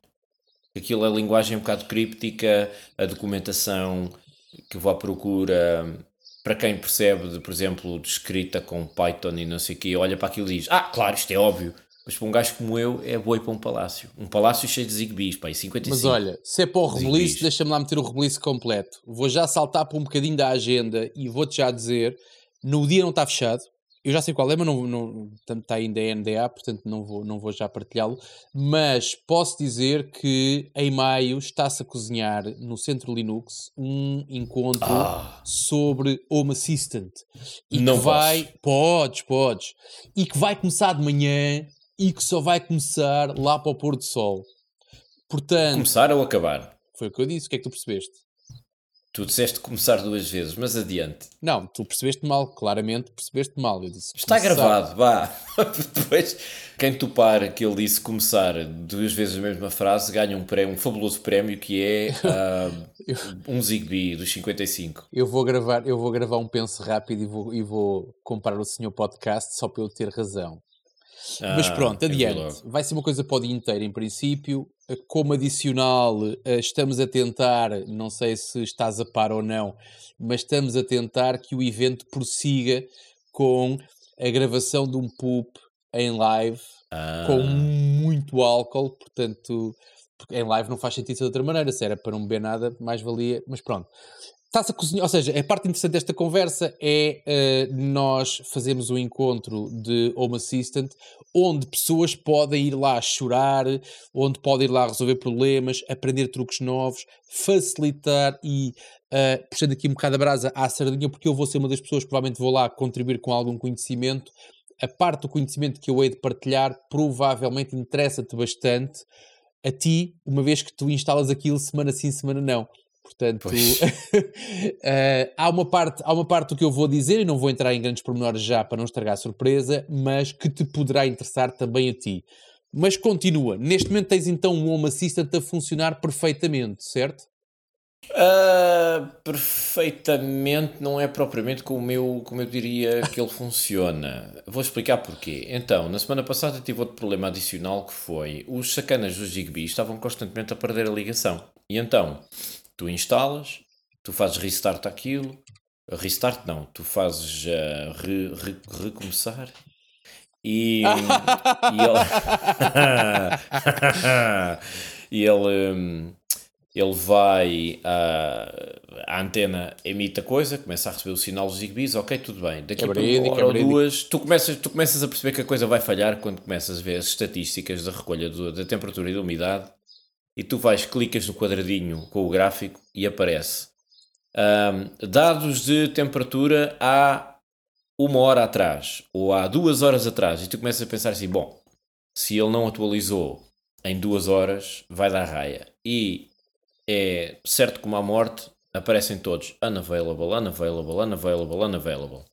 Aquilo é linguagem um bocado críptica, a documentação que vou à procura... Para quem percebe, de, por exemplo, de escrita com Python e não sei o quê, olha para aquilo e diz: Ah, claro, isto é óbvio. Mas para um gajo como eu, é boi para um palácio. Um palácio cheio de zigbees, pá, e 55. Mas olha, se é para o release, deixa-me lá meter o release completo. Vou já saltar para um bocadinho da agenda e vou-te já dizer: no dia não está fechado, eu já sei qual é, mas não, não, está ainda em NDA, portanto não vou, não vou já partilhá-lo. Mas posso dizer que em maio está-se a cozinhar no Centro Linux um encontro ah. sobre Home Assistant. E não que vai. Posso. Podes, podes. E que vai começar de manhã e que só vai começar lá para o pôr do sol. Portanto. Começar ou acabar? Foi o que eu disse. O que é que tu percebeste? Tu disseste começar duas vezes, mas adiante. Não, tu percebeste mal, claramente percebeste mal. Eu disse Está começar. gravado, vá. (laughs) Depois, quem topar que ele disse começar duas vezes a mesma frase ganha um prémio, um fabuloso prémio que é uh, (laughs) eu... um Zigbee dos 55. Eu vou gravar, eu vou gravar um penso rápido e vou, e vou comparar o senhor podcast só para eu ter razão. Ah, Mas pronto, adiante. Vai ser uma coisa para o dia inteiro, em princípio. Como adicional, eh, estamos a tentar, não sei se estás a par ou não, mas estamos a tentar que o evento prossiga com a gravação de um poop em live ah. com muito álcool, portanto, em live não faz sentido de outra maneira, se era para não beber nada, mais valia, mas pronto. Está-se a cozinhar, ou seja, a parte interessante desta conversa é uh, nós fazermos um encontro de Home Assistant onde pessoas podem ir lá chorar, onde podem ir lá resolver problemas, aprender truques novos, facilitar e uh, puxando aqui um bocado a brasa à sardinha, porque eu vou ser uma das pessoas que provavelmente vou lá contribuir com algum conhecimento. A parte do conhecimento que eu hei de partilhar provavelmente interessa-te bastante a ti, uma vez que tu instalas aquilo semana sim, semana não. Portanto, uh, (laughs) há, uma parte, há uma parte do que eu vou dizer e não vou entrar em grandes pormenores já para não estragar a surpresa, mas que te poderá interessar também a ti. Mas continua. Neste momento tens então um Home Assistant a funcionar perfeitamente, certo? Uh, perfeitamente não é propriamente como eu, como eu diria que ele (laughs) funciona. Vou explicar porquê. Então, na semana passada tive outro problema adicional que foi os sacanas do Zigbee estavam constantemente a perder a ligação. E então, tu instalas, tu fazes restart aquilo, restart não, tu fazes uh, re, re, recomeçar e, e ele (laughs) e ele, um, ele vai uh, a antena emite a coisa, começa a receber o sinal dos Zigbees, ok, tudo bem. Daqui a uma hora ou duas, tu começas, tu começas a perceber que a coisa vai falhar quando começas a ver as estatísticas da recolha do, da temperatura e da umidade e tu vais, clicas no quadradinho com o gráfico e aparece. Um, dados de temperatura há uma hora atrás ou há duas horas atrás. E tu começas a pensar assim, bom, se ele não atualizou em duas horas vai dar raia. E é certo como a morte aparecem todos unavailable, unavailable, unavailable, unavailable.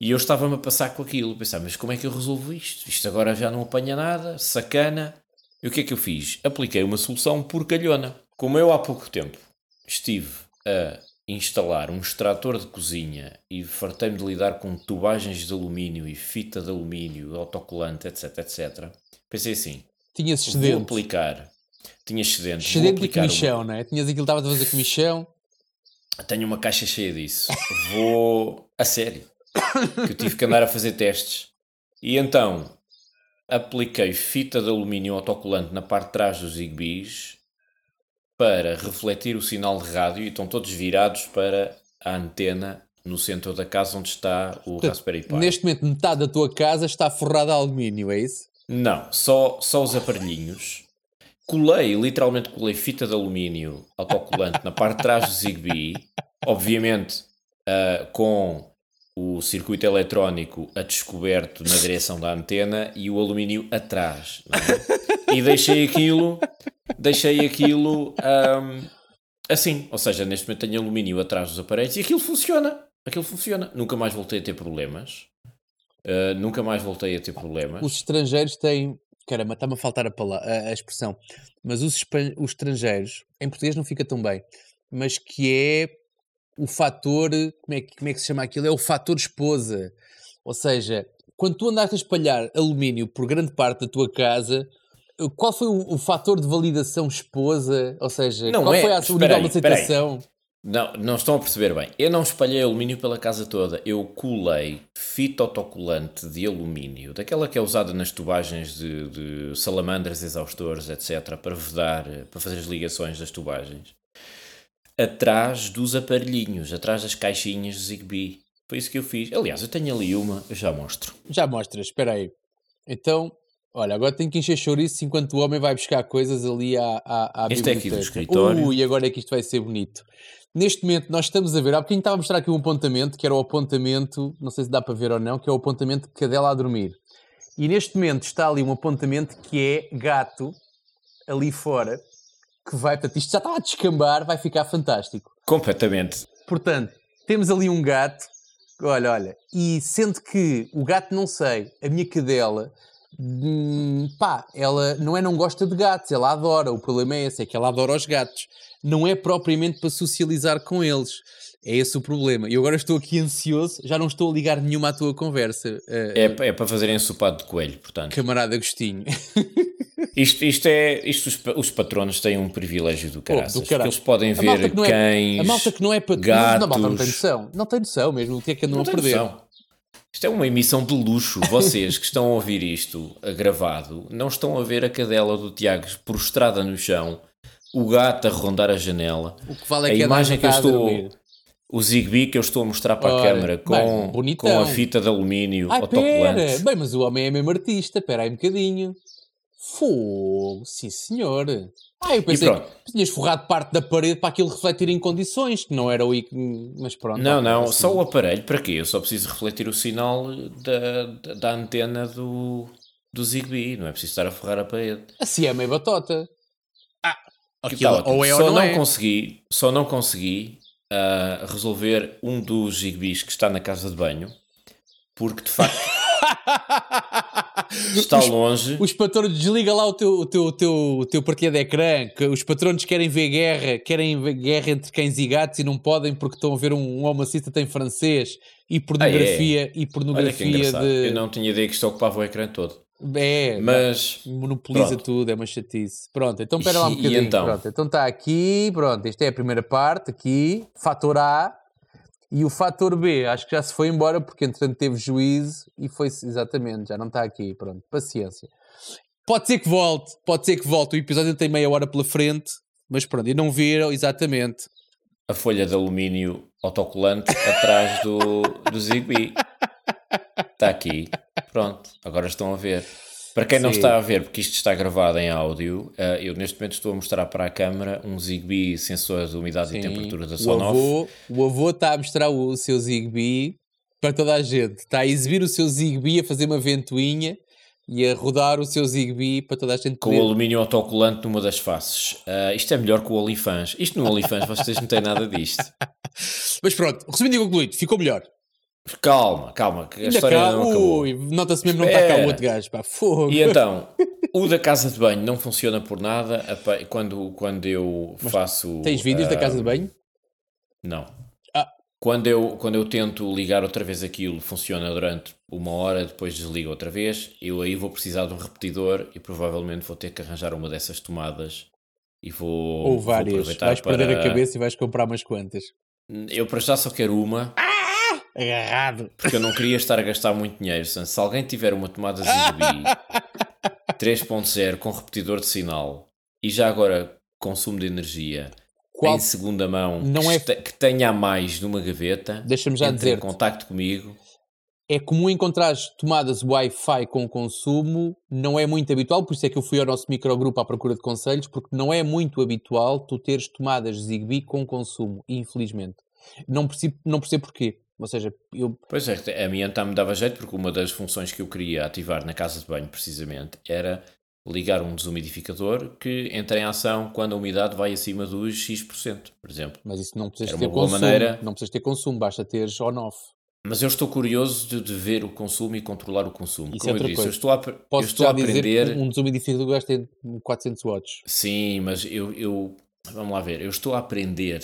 E eu estava-me a passar com aquilo, pensar, mas como é que eu resolvo isto? Isto agora já não apanha nada, sacana e o que é que eu fiz? Apliquei uma solução porcalhona. Como eu há pouco tempo estive a instalar um extrator de cozinha e fartei-me de lidar com tubagens de alumínio e fita de alumínio, autocolante, etc, etc. Pensei assim, Tinha excedente. vou aplicar. Tinha excedente. Excedente de comichão, uma... não é? Tinhas aquilo que estava a fazer comichão. Tenho uma caixa cheia disso. Vou... A sério. Que eu tive que andar a fazer testes. E então, apliquei fita de alumínio autocolante na parte de trás dos Zigbees para refletir o sinal de rádio e estão todos virados para a antena no centro da casa onde está o Portanto, Raspberry Pi. Neste momento metade da tua casa está forrada a alumínio, é isso? Não, só, só os aparelhinhos. Colei, literalmente colei fita de alumínio autocolante na parte de trás do Zigbee, obviamente uh, com o circuito eletrónico a descoberto na direção da antena e o alumínio atrás. É? E deixei aquilo, deixei aquilo um, assim. Ou seja, neste momento tenho alumínio atrás dos aparelhos e aquilo funciona. Aquilo funciona. Nunca mais voltei a ter problemas. Uh, nunca mais voltei a ter problemas. Os estrangeiros têm. Caramba, está-me a faltar a, palavra, a, a expressão. Mas os, os estrangeiros, em português não fica tão bem, mas que é o fator, como é, que, como é que se chama aquilo? É o fator esposa. Ou seja, quando tu andaste a espalhar alumínio por grande parte da tua casa, qual foi o, o fator de validação esposa? Ou seja, não qual é, foi a, o nível de aceitação? Não, não estão a perceber bem. Eu não espalhei alumínio pela casa toda. Eu colei fita autocolante de alumínio, daquela que é usada nas tubagens de, de salamandras, exaustores, etc., para vedar, para fazer as ligações das tubagens atrás dos aparelhinhos, atrás das caixinhas de Zigbee. Foi isso que eu fiz. Aliás, eu tenho ali uma, eu já mostro. Já mostras, espera aí. Então, olha, agora tenho que encher chouriço enquanto o homem vai buscar coisas ali à, à, à Este é aqui do escritório. Ui, agora é que isto vai ser bonito. Neste momento nós estamos a ver, há bocadinho estava a mostrar aqui um apontamento, que era o apontamento, não sei se dá para ver ou não, que é o apontamento de cadela a dormir. E neste momento está ali um apontamento que é gato, ali fora, que vai, portanto, isto já está a descambar, vai ficar fantástico. Completamente. Portanto, temos ali um gato, olha, olha, e sendo que o gato não sei, a minha cadela, hum, pá, ela não é não gosta de gatos, ela adora, o problema é esse, é que ela adora os gatos. Não é propriamente para socializar com eles. É esse o problema. E agora estou aqui ansioso, já não estou a ligar nenhuma à tua conversa, eh, É, é para fazerem ensopado de coelho, portanto. camarada Agostinho. (laughs) Isto, isto é. Isto, os, os patronos têm um privilégio do caraças. caralho. eles podem ver que é- cães. a malta que não é gatos. Não, a malta não tem noção. Não tem noção mesmo, o que é que andam Não a perder. noção. Isto é uma emissão de luxo. Vocês que estão a ouvir isto gravado não estão a ver a cadela do Tiago prostrada no chão, o gato a rondar a janela, O que vale é a que a imagem que eu estou. O Zigbee que eu estou a mostrar para Olha, a câmara com, bonitão. com a fita de alumínio Ai, pera! autocolante. Bem, mas o homem é mesmo artista, espera aí um bocadinho. Fogo, sim senhor. Ah, eu pensei que tinhas forrado parte da parede para aquilo refletir em condições, que não era o... ic- Mas pronto. Não, não, assim. só o aparelho. Para quê? Eu só preciso refletir o sinal da, da, da antena do, do Zigbee. Não é preciso estar a forrar a parede. Assim é meio batota. Ah, Que aquilo, ou é ou só não, não é. consegui, só não consegui ah, resolver um dos Zigbees que está na casa de banho, porque de facto (laughs) está longe. Os patronos, desliga lá o teu, o teu, o teu, o teu partilha de ecrã, que os patronos querem ver guerra, querem ver guerra entre cães e gatos e não podem porque estão a ver um, um homicista em francês e pornografia, e Olha que pornografia de... Eu não tinha ideia que isto ocupava o ecrã todo. É, Mas monopoliza Pronto. tudo, é uma chatice. Pronto, então espera lá um bocadinho. então? Pronto, então está aqui, pronto, esta é a primeira parte, aqui, fator A, e o fator B, acho que já se foi embora porque entretanto teve juízo e foi exatamente, já não está aqui, pronto, paciência. Pode ser que volte, pode ser que volte, o episódio tem meia hora pela frente, mas pronto, e não viram exatamente. a folha de alumínio autocolante atrás do, do Zigbee. Está aqui. Pronto, agora estão a ver. Para quem não Sim. está a ver, porque isto está gravado em áudio, eh, eu neste momento estou a mostrar para a câmara um Zigbee sensor de umidade e Sim. temperatura da o Sonoff. avô, o avô está a mostrar o, o seu Zigbee para toda a gente. Está a exibir o seu Zigbee, a fazer uma ventoinha e a rodar o seu Zigbee para toda a gente Com o alumínio autocolante numa das faces. Eh, isto é melhor que o OnlyFans. Isto no OnlyFans vocês não têm nada disto. (laughs) Mas pronto, resumindo e concluído, ficou melhor. Calma, calma, que a Ainda história cá, não acabou. ui, nota-se mesmo que não está cá o outro gajo, pá, fogo. E então, o da casa de banho não funciona por nada. Quando, quando eu faço. Tens vídeos da ah, casa de banho? Não. Ah. Quando, eu, quando eu tento ligar outra vez aquilo, funciona durante uma hora, depois desliga outra vez. Eu aí vou precisar de um repetidor e provavelmente vou ter que arranjar uma dessas tomadas e vou, Ou vou várias. aproveitar Vais perder para- a cabeça e vais comprar umas quantas. Eu para já só quero uma, Agarrado. porque eu não queria estar a gastar muito dinheiro. Se alguém tiver uma tomada Zigbee 3.0 com repetidor de sinal e já agora consumo de energia Qual... em segunda mão Não que, é- que tenha a mais numa gaveta, Deixa-me já entre dizer em contacto comigo. é comum encontrar tomadas Wi-Fi com consumo, não é muito habitual, por isso é que eu fui ao nosso microgrupo à procura de conselhos, porque não é muito habitual tu teres tomadas Zigbee com consumo, infelizmente. Não percebo, não percebo porquê. Ou seja, eu, Pois é, a minha então me dava jeito porque uma das funções que eu queria ativar na casa de banho, precisamente, era ligar um desumidificador que entra em ação quando a umidade vai acima dos X%, por exemplo. mas isso não precisas ter consumo. maneira. Não precisas ter consumo, basta teres on-off. Mas eu estou curioso de, de ver o consumo e controlar o consumo. Isso é Como eu outra disse, coisa. eu estou a, apre- eu Posso estou a aprender. um desumidificador gasta 400 watts. Sim, mas eu, eu. Vamos lá ver. Eu estou a aprender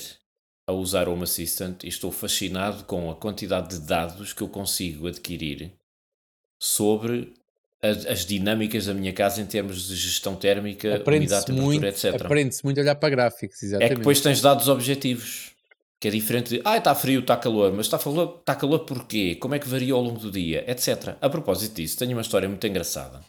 a usar Home Assistant e estou fascinado com a quantidade de dados que eu consigo adquirir sobre as, as dinâmicas da minha casa em termos de gestão térmica, umidade, temperatura, muito, etc. aprende-se muito a olhar para gráficos, É exatamente. que depois tens dados objetivos. Que é diferente de, ah, está frio, está calor, mas está calor, está calor porquê? Como é que varia ao longo do dia? Etc. A propósito disso, tenho uma história muito engraçada.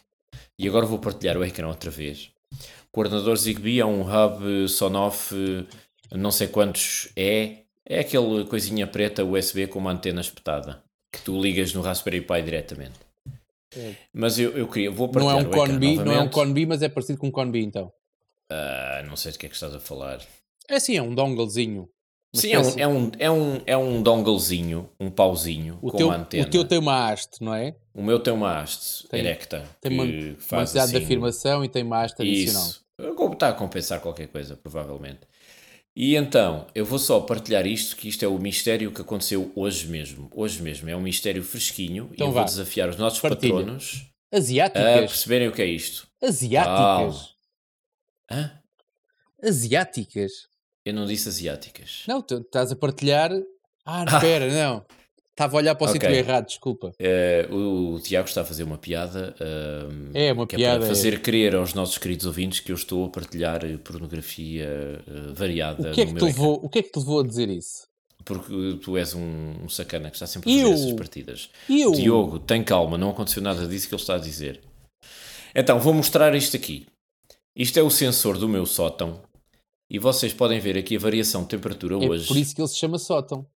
E agora vou partilhar o ecrã outra vez. O coordenador Zigbee é um hub Sonoff, eh, não sei quantos é, É aquele coisinha preta USB com uma antena espetada que tu ligas no Raspberry Pi diretamente. É. Mas eu, eu queria, vou Não é partilhar um o ecrã Con B, não é um novamente. Con B, mas é parecido com um Con B então. Ah, não sei de que é que estás a falar. É sim, é um donglezinho. Sim, é um, é, um, é, um, é um donglezinho, um pauzinho o, com teu, uma antena. o teu tem uma haste, não é? O meu tem uma haste Tem- erecta Tem que uma, uma necessidade de assim, afirmação e tem uma haste adicional. Isso. Está a compensar qualquer coisa, provavelmente. E então, eu vou só partilhar isto, que isto é o mistério que aconteceu hoje mesmo. Hoje mesmo. É um mistério fresquinho Então e eu vá. vou desafiar os nossos Partilha. patronos a Asiáticas. perceberem o que é isto. Asiáticas. Hã? Asiáticas. Eu não disse asiáticas. Não, tu estás a partilhar. Ah, (laughs) espera, não. Estava a olhar para o Ok. sítio errado, desculpa. Eh, o Tiago está a fazer uma piada. ahm, É, uma que piada, É é. para fazer crer aos nossos queridos ouvintes que eu estou a partilhar eh, pornografia eh, variada O que, é que te ecrã. levou, o que é que te levou a dizer isso? Porque tu és um, um sacana que está sempre a fazer Eu? essas partidas. Eu? Diogo, tem calma, não aconteceu nada disso que ele está a dizer. Então, vou mostrar isto aqui. Isto é o sensor do meu sótão. E vocês podem ver aqui a variação de temperatura É hoje. por isso que ele se chama sótão.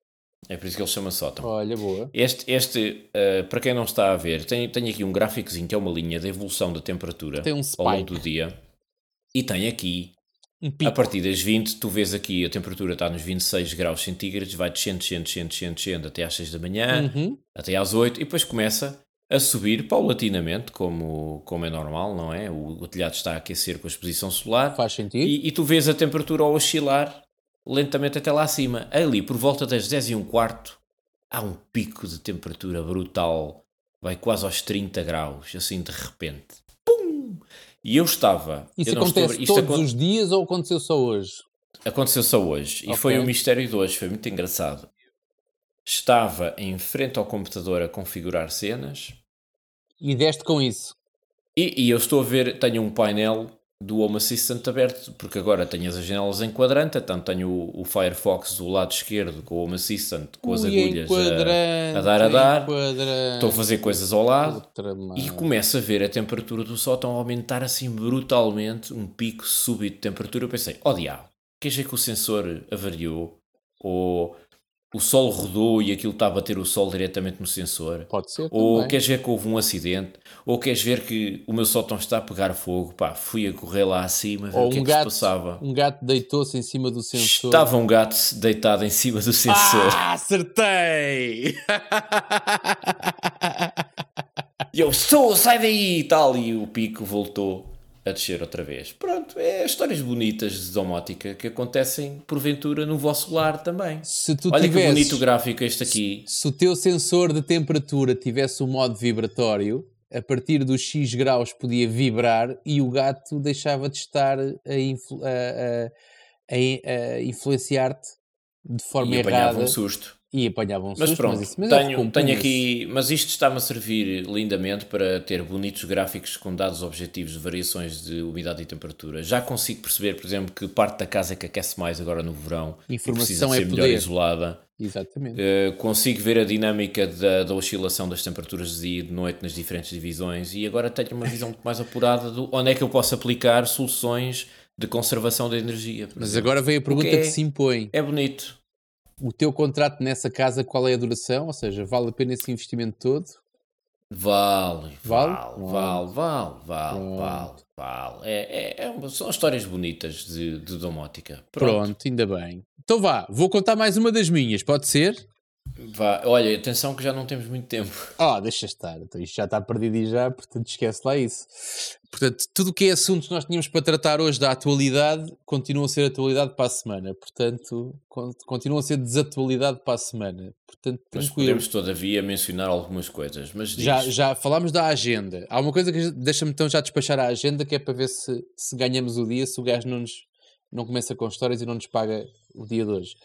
É por isso que ele chama sótão. Olha, boa. Este, este uh, para quem não está a ver, tem, tem aqui um gráficozinho que é uma linha de evolução da temperatura Tem um ao longo do dia. E tem aqui, Um a partir das 20, tu vês aqui a temperatura está nos 26 graus centígrados, vai descendo, descendo, descendo, descendo, descendo até às 6 da manhã, Uhum. até às 8, e depois começa a subir paulatinamente, como, como é normal, não é? O, o telhado está a aquecer com a exposição solar. Faz sentido. E, e tu vês a temperatura a oscilar lentamente até lá acima. Ali, por volta das 10 e um quarto, há um pico de temperatura brutal. Vai quase aos 30 graus, assim de repente. Pum! E eu estava... Isso eu não estou- acontece isto todos os dias ou aconteceu só hoje? Aconteceu só hoje. E Ok. foi o mistério de hoje. Foi muito engraçado. Estava em frente ao computador a configurar cenas. E deste com isso. E, e eu estou a ver, tenho um painel do Home Assistant aberto, porque agora tenho as janelas em quadrante, então tenho o, o Firefox do lado esquerdo com o Home Assistant com as Ui, agulhas a, a dar a dar. Estou a fazer coisas ao lado e começo a ver a temperatura do sótão aumentar assim brutalmente, um pico súbito de temperatura. Eu pensei, oh diabo, quer dizer que o sensor avariou? Ou o sol rodou e aquilo está a bater o sol diretamente no sensor? Pode ser Ou também. queres ver que houve um acidente? Ou queres ver que o meu sótão está a pegar fogo? Pá, fui a correr lá acima, ver Ou o que um é que se gato, passava. um gato deitou-se em cima do sensor. Estava um gato deitado em cima do sensor. Ah, acertei! (laughs) E eu, sou, sai daí e tal. E o pico voltou a descer outra vez. Pronto, histórias bonitas de domótica que acontecem porventura no vosso lar também. Se tu Olha que tivesses, bonito gráfico este aqui. se o teu sensor de temperatura tivesse o modo vibratório, a partir dos X graus podia vibrar e o gato deixava de estar a, influ- a- a- a- influenciar-te de forma E apanhava errada um susto. E apanhava um Mas pronto, isso- mas tenho, tenho aqui, mas isto está-me a servir lindamente para ter bonitos gráficos com dados objetivos de variações de umidade e temperatura. Já consigo perceber, por exemplo, que parte da casa é que aquece mais agora no verão e precisa Informação de é ser melhor poder. isolada. Exatamente. Uh, consigo ver a dinâmica da, da oscilação das temperaturas de dia e de noite nas diferentes divisões e agora tenho uma visão muito mais apurada do onde é que eu posso aplicar soluções de conservação da energia. Mas exemplo. agora vem a pergunta que é- que se impõe. É bonito. O teu contrato nessa casa, qual é a duração? Ou seja, vale a pena esse investimento todo? Vale, Vale? vale, vale, vale, vale, vale. É, é, é são histórias bonitas de, de domótica. Pronto. Pronto, ainda bem. Então vá, vou contar mais uma das minhas, pode ser? Vá. Olha, atenção que já não temos muito tempo. Ah, deixa estar, então isto já está perdido e já, portanto esquece lá isso. Portanto, tudo o que é assunto que nós tínhamos para tratar hoje da atualidade continua a ser atualidade para a semana. Portanto, con- continua a ser desatualidade para a semana. Portanto, Mas podemos todavia mencionar algumas coisas. Mas diz, Já, já falámos da agenda. Há uma coisa que deixa-me então já despachar a agenda, que é para ver se, se ganhamos o dia, se o gajo não, nos, não começa com histórias e não nos paga o dia de hoje.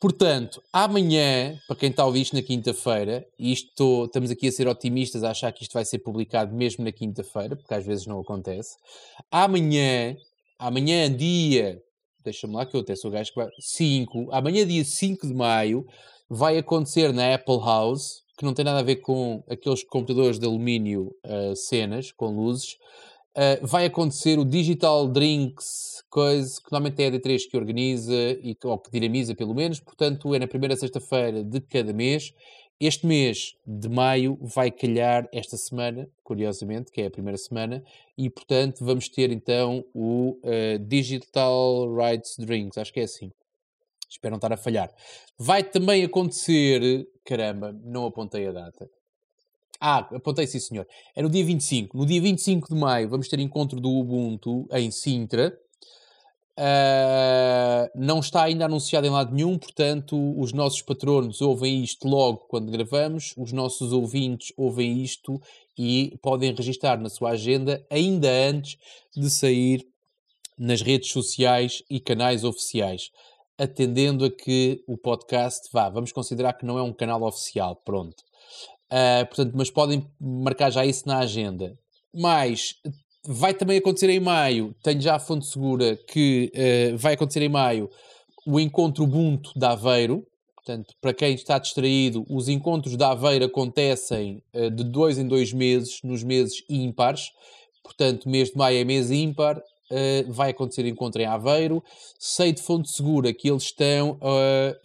Portanto, amanhã, para quem está a ouvir isto na quinta-feira, e isto estamos aqui a ser otimistas, a achar que isto vai ser publicado mesmo na quinta-feira, porque às vezes não acontece. Amanhã, amanhã dia, deixa-me lá que eu até sou o gajo que vai, 5, amanhã dia 5 de maio, vai acontecer na Apple House, que não tem nada a ver com aqueles computadores de alumínio ah, cenas, com luzes, Uh, vai acontecer o Digital Drinks, coisa que normalmente é a D3 que organiza e, ou que dinamiza pelo menos, portanto é na primeira sexta-feira de cada mês. Este mês de maio vai calhar esta semana, curiosamente, que é a primeira semana, e portanto vamos ter então o uh, Digital Rights Drinks, acho que é assim. Espero não estar a falhar. Vai também acontecer, caramba, não apontei a data. Ah, apontei sim, senhor. É no dia 25. No dia 25 de maio vamos ter encontro do Ubuntu em Sintra. Uh, não está ainda anunciado em lado nenhum, portanto, os nossos patronos ouvem isto logo quando gravamos, os nossos ouvintes ouvem isto e podem registar na sua agenda ainda antes de sair nas redes sociais e canais oficiais, atendendo a que o podcast vá, vamos considerar que não é um canal oficial, pronto. Uh, portanto, mas podem marcar já isso na agenda. Mas vai também acontecer em maio, tenho já a fonte segura que uh, vai acontecer em maio o encontro Ubuntu de Aveiro. Portanto, para quem está distraído, os encontros de Aveiro acontecem uh, de dois em dois meses, nos meses ímpares. Portanto, mês de maio é mês ímpar, uh, vai acontecer encontro em Aveiro. Sei de fonte segura que eles estão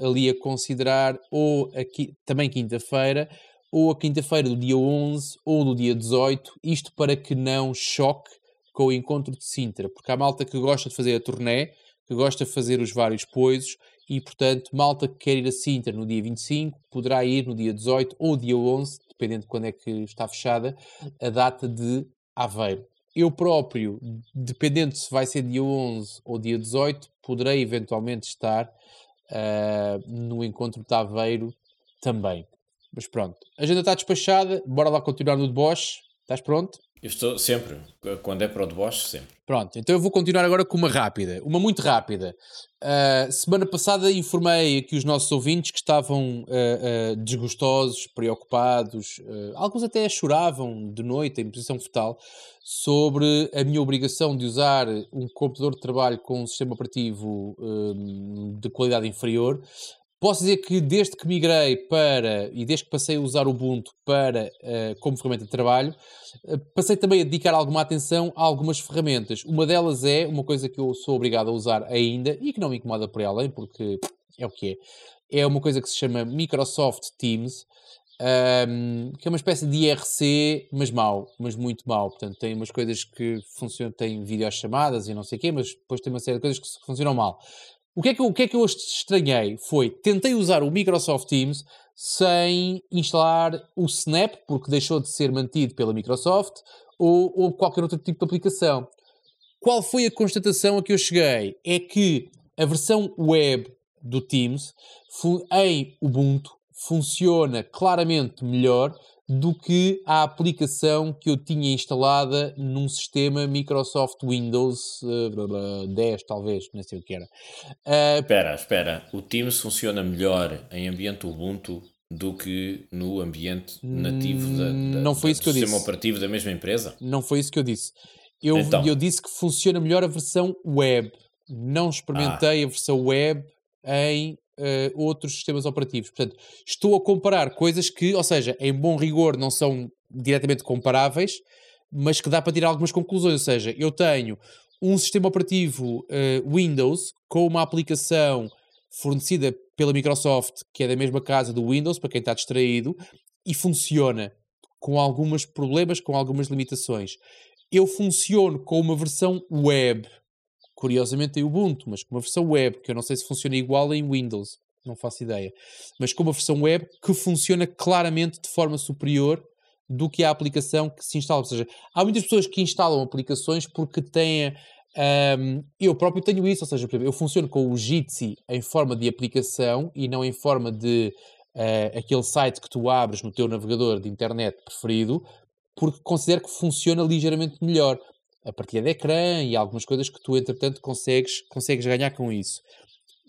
ali a considerar, ou aqui, também quinta-feira, ou a quinta-feira do dia 11 ou do dia 18, isto para que não choque com o encontro de Sintra, porque há malta que gosta de fazer a turnê, que gosta de fazer os vários poisos e, portanto, malta que quer ir a Sintra no dia 25 poderá ir no dia 18 ou dia 11, dependendo de quando é que está fechada, a data de Aveiro. Eu próprio, dependendo se vai ser dia 11 ou dia 18, poderei eventualmente estar uh, no encontro de Aveiro também. Mas pronto, a agenda está despachada, bora lá continuar no deboche. Estás pronto? Eu estou sempre, quando é para o deboche, sempre. Pronto, então eu vou continuar agora com uma rápida, uma muito rápida. Uh, semana passada informei aqui os nossos ouvintes que estavam uh, uh, desgostosos, preocupados, alguns até choravam de noite em posição fetal, sobre a minha obrigação de usar um computador de trabalho com um sistema operativo de qualidade inferior Posso dizer que desde que migrei para, e desde que passei a usar o Ubuntu para, uh, como ferramenta de trabalho, uh, passei também a dedicar alguma atenção a algumas ferramentas. Uma delas é uma coisa que eu sou obrigado a usar ainda e que não me incomoda por além, porque é o que é. É uma coisa que se chama Microsoft Teams, um, ehm, que é uma espécie de IRC, mas mau, mas muito mau. Portanto, tem umas coisas que funcionam, tem videochamadas e não sei o quê, mas depois tem uma série de coisas que funcionam mal. O que, é que o que é que eu estranhei foi, tentei usar o Microsoft Teams sem instalar o Snap, porque deixou de ser mantido pela Microsoft, ou, ou qualquer outro tipo de aplicação. Qual foi a constatação a que eu cheguei? É que a versão web do Teams em Ubuntu funciona claramente melhor do que a aplicação que eu tinha instalada num sistema Microsoft Windows uh, 10, talvez, não sei o que era. Uh, espera, espera. O Teams funciona melhor em ambiente Ubuntu do que no ambiente nativo da, da, não foi isso que eu sistema disse. operativo da mesma empresa? Não foi isso que eu disse. Eu, então. eu disse que funciona melhor a versão web. Não experimentei ah. a versão web em uh, outros sistemas operativos. Portanto, estou a comparar coisas que, ou seja, em bom rigor não são diretamente comparáveis, mas que dá para tirar algumas conclusões. Ou seja, eu tenho um sistema operativo uh, Windows com uma aplicação fornecida pela Microsoft, que é da mesma casa do Windows, para quem está distraído, e funciona com alguns problemas, com algumas limitações. Eu funciono com uma versão web curiosamente em Ubuntu, mas com uma versão web, que eu não sei se funciona igual em Windows, não faço ideia, mas com uma versão web que funciona claramente de forma superior do que a aplicação que se instala. Ou seja, há muitas pessoas que instalam aplicações porque têm. Um, eu próprio tenho isso, ou seja, eu funciono com o Jitsi em forma de aplicação e não em forma de uh, aquele site que tu abres no teu navegador de internet preferido, porque considero que funciona ligeiramente melhor a partilha de ecrã e algumas coisas que tu, entretanto, consegues, consegues ganhar com isso.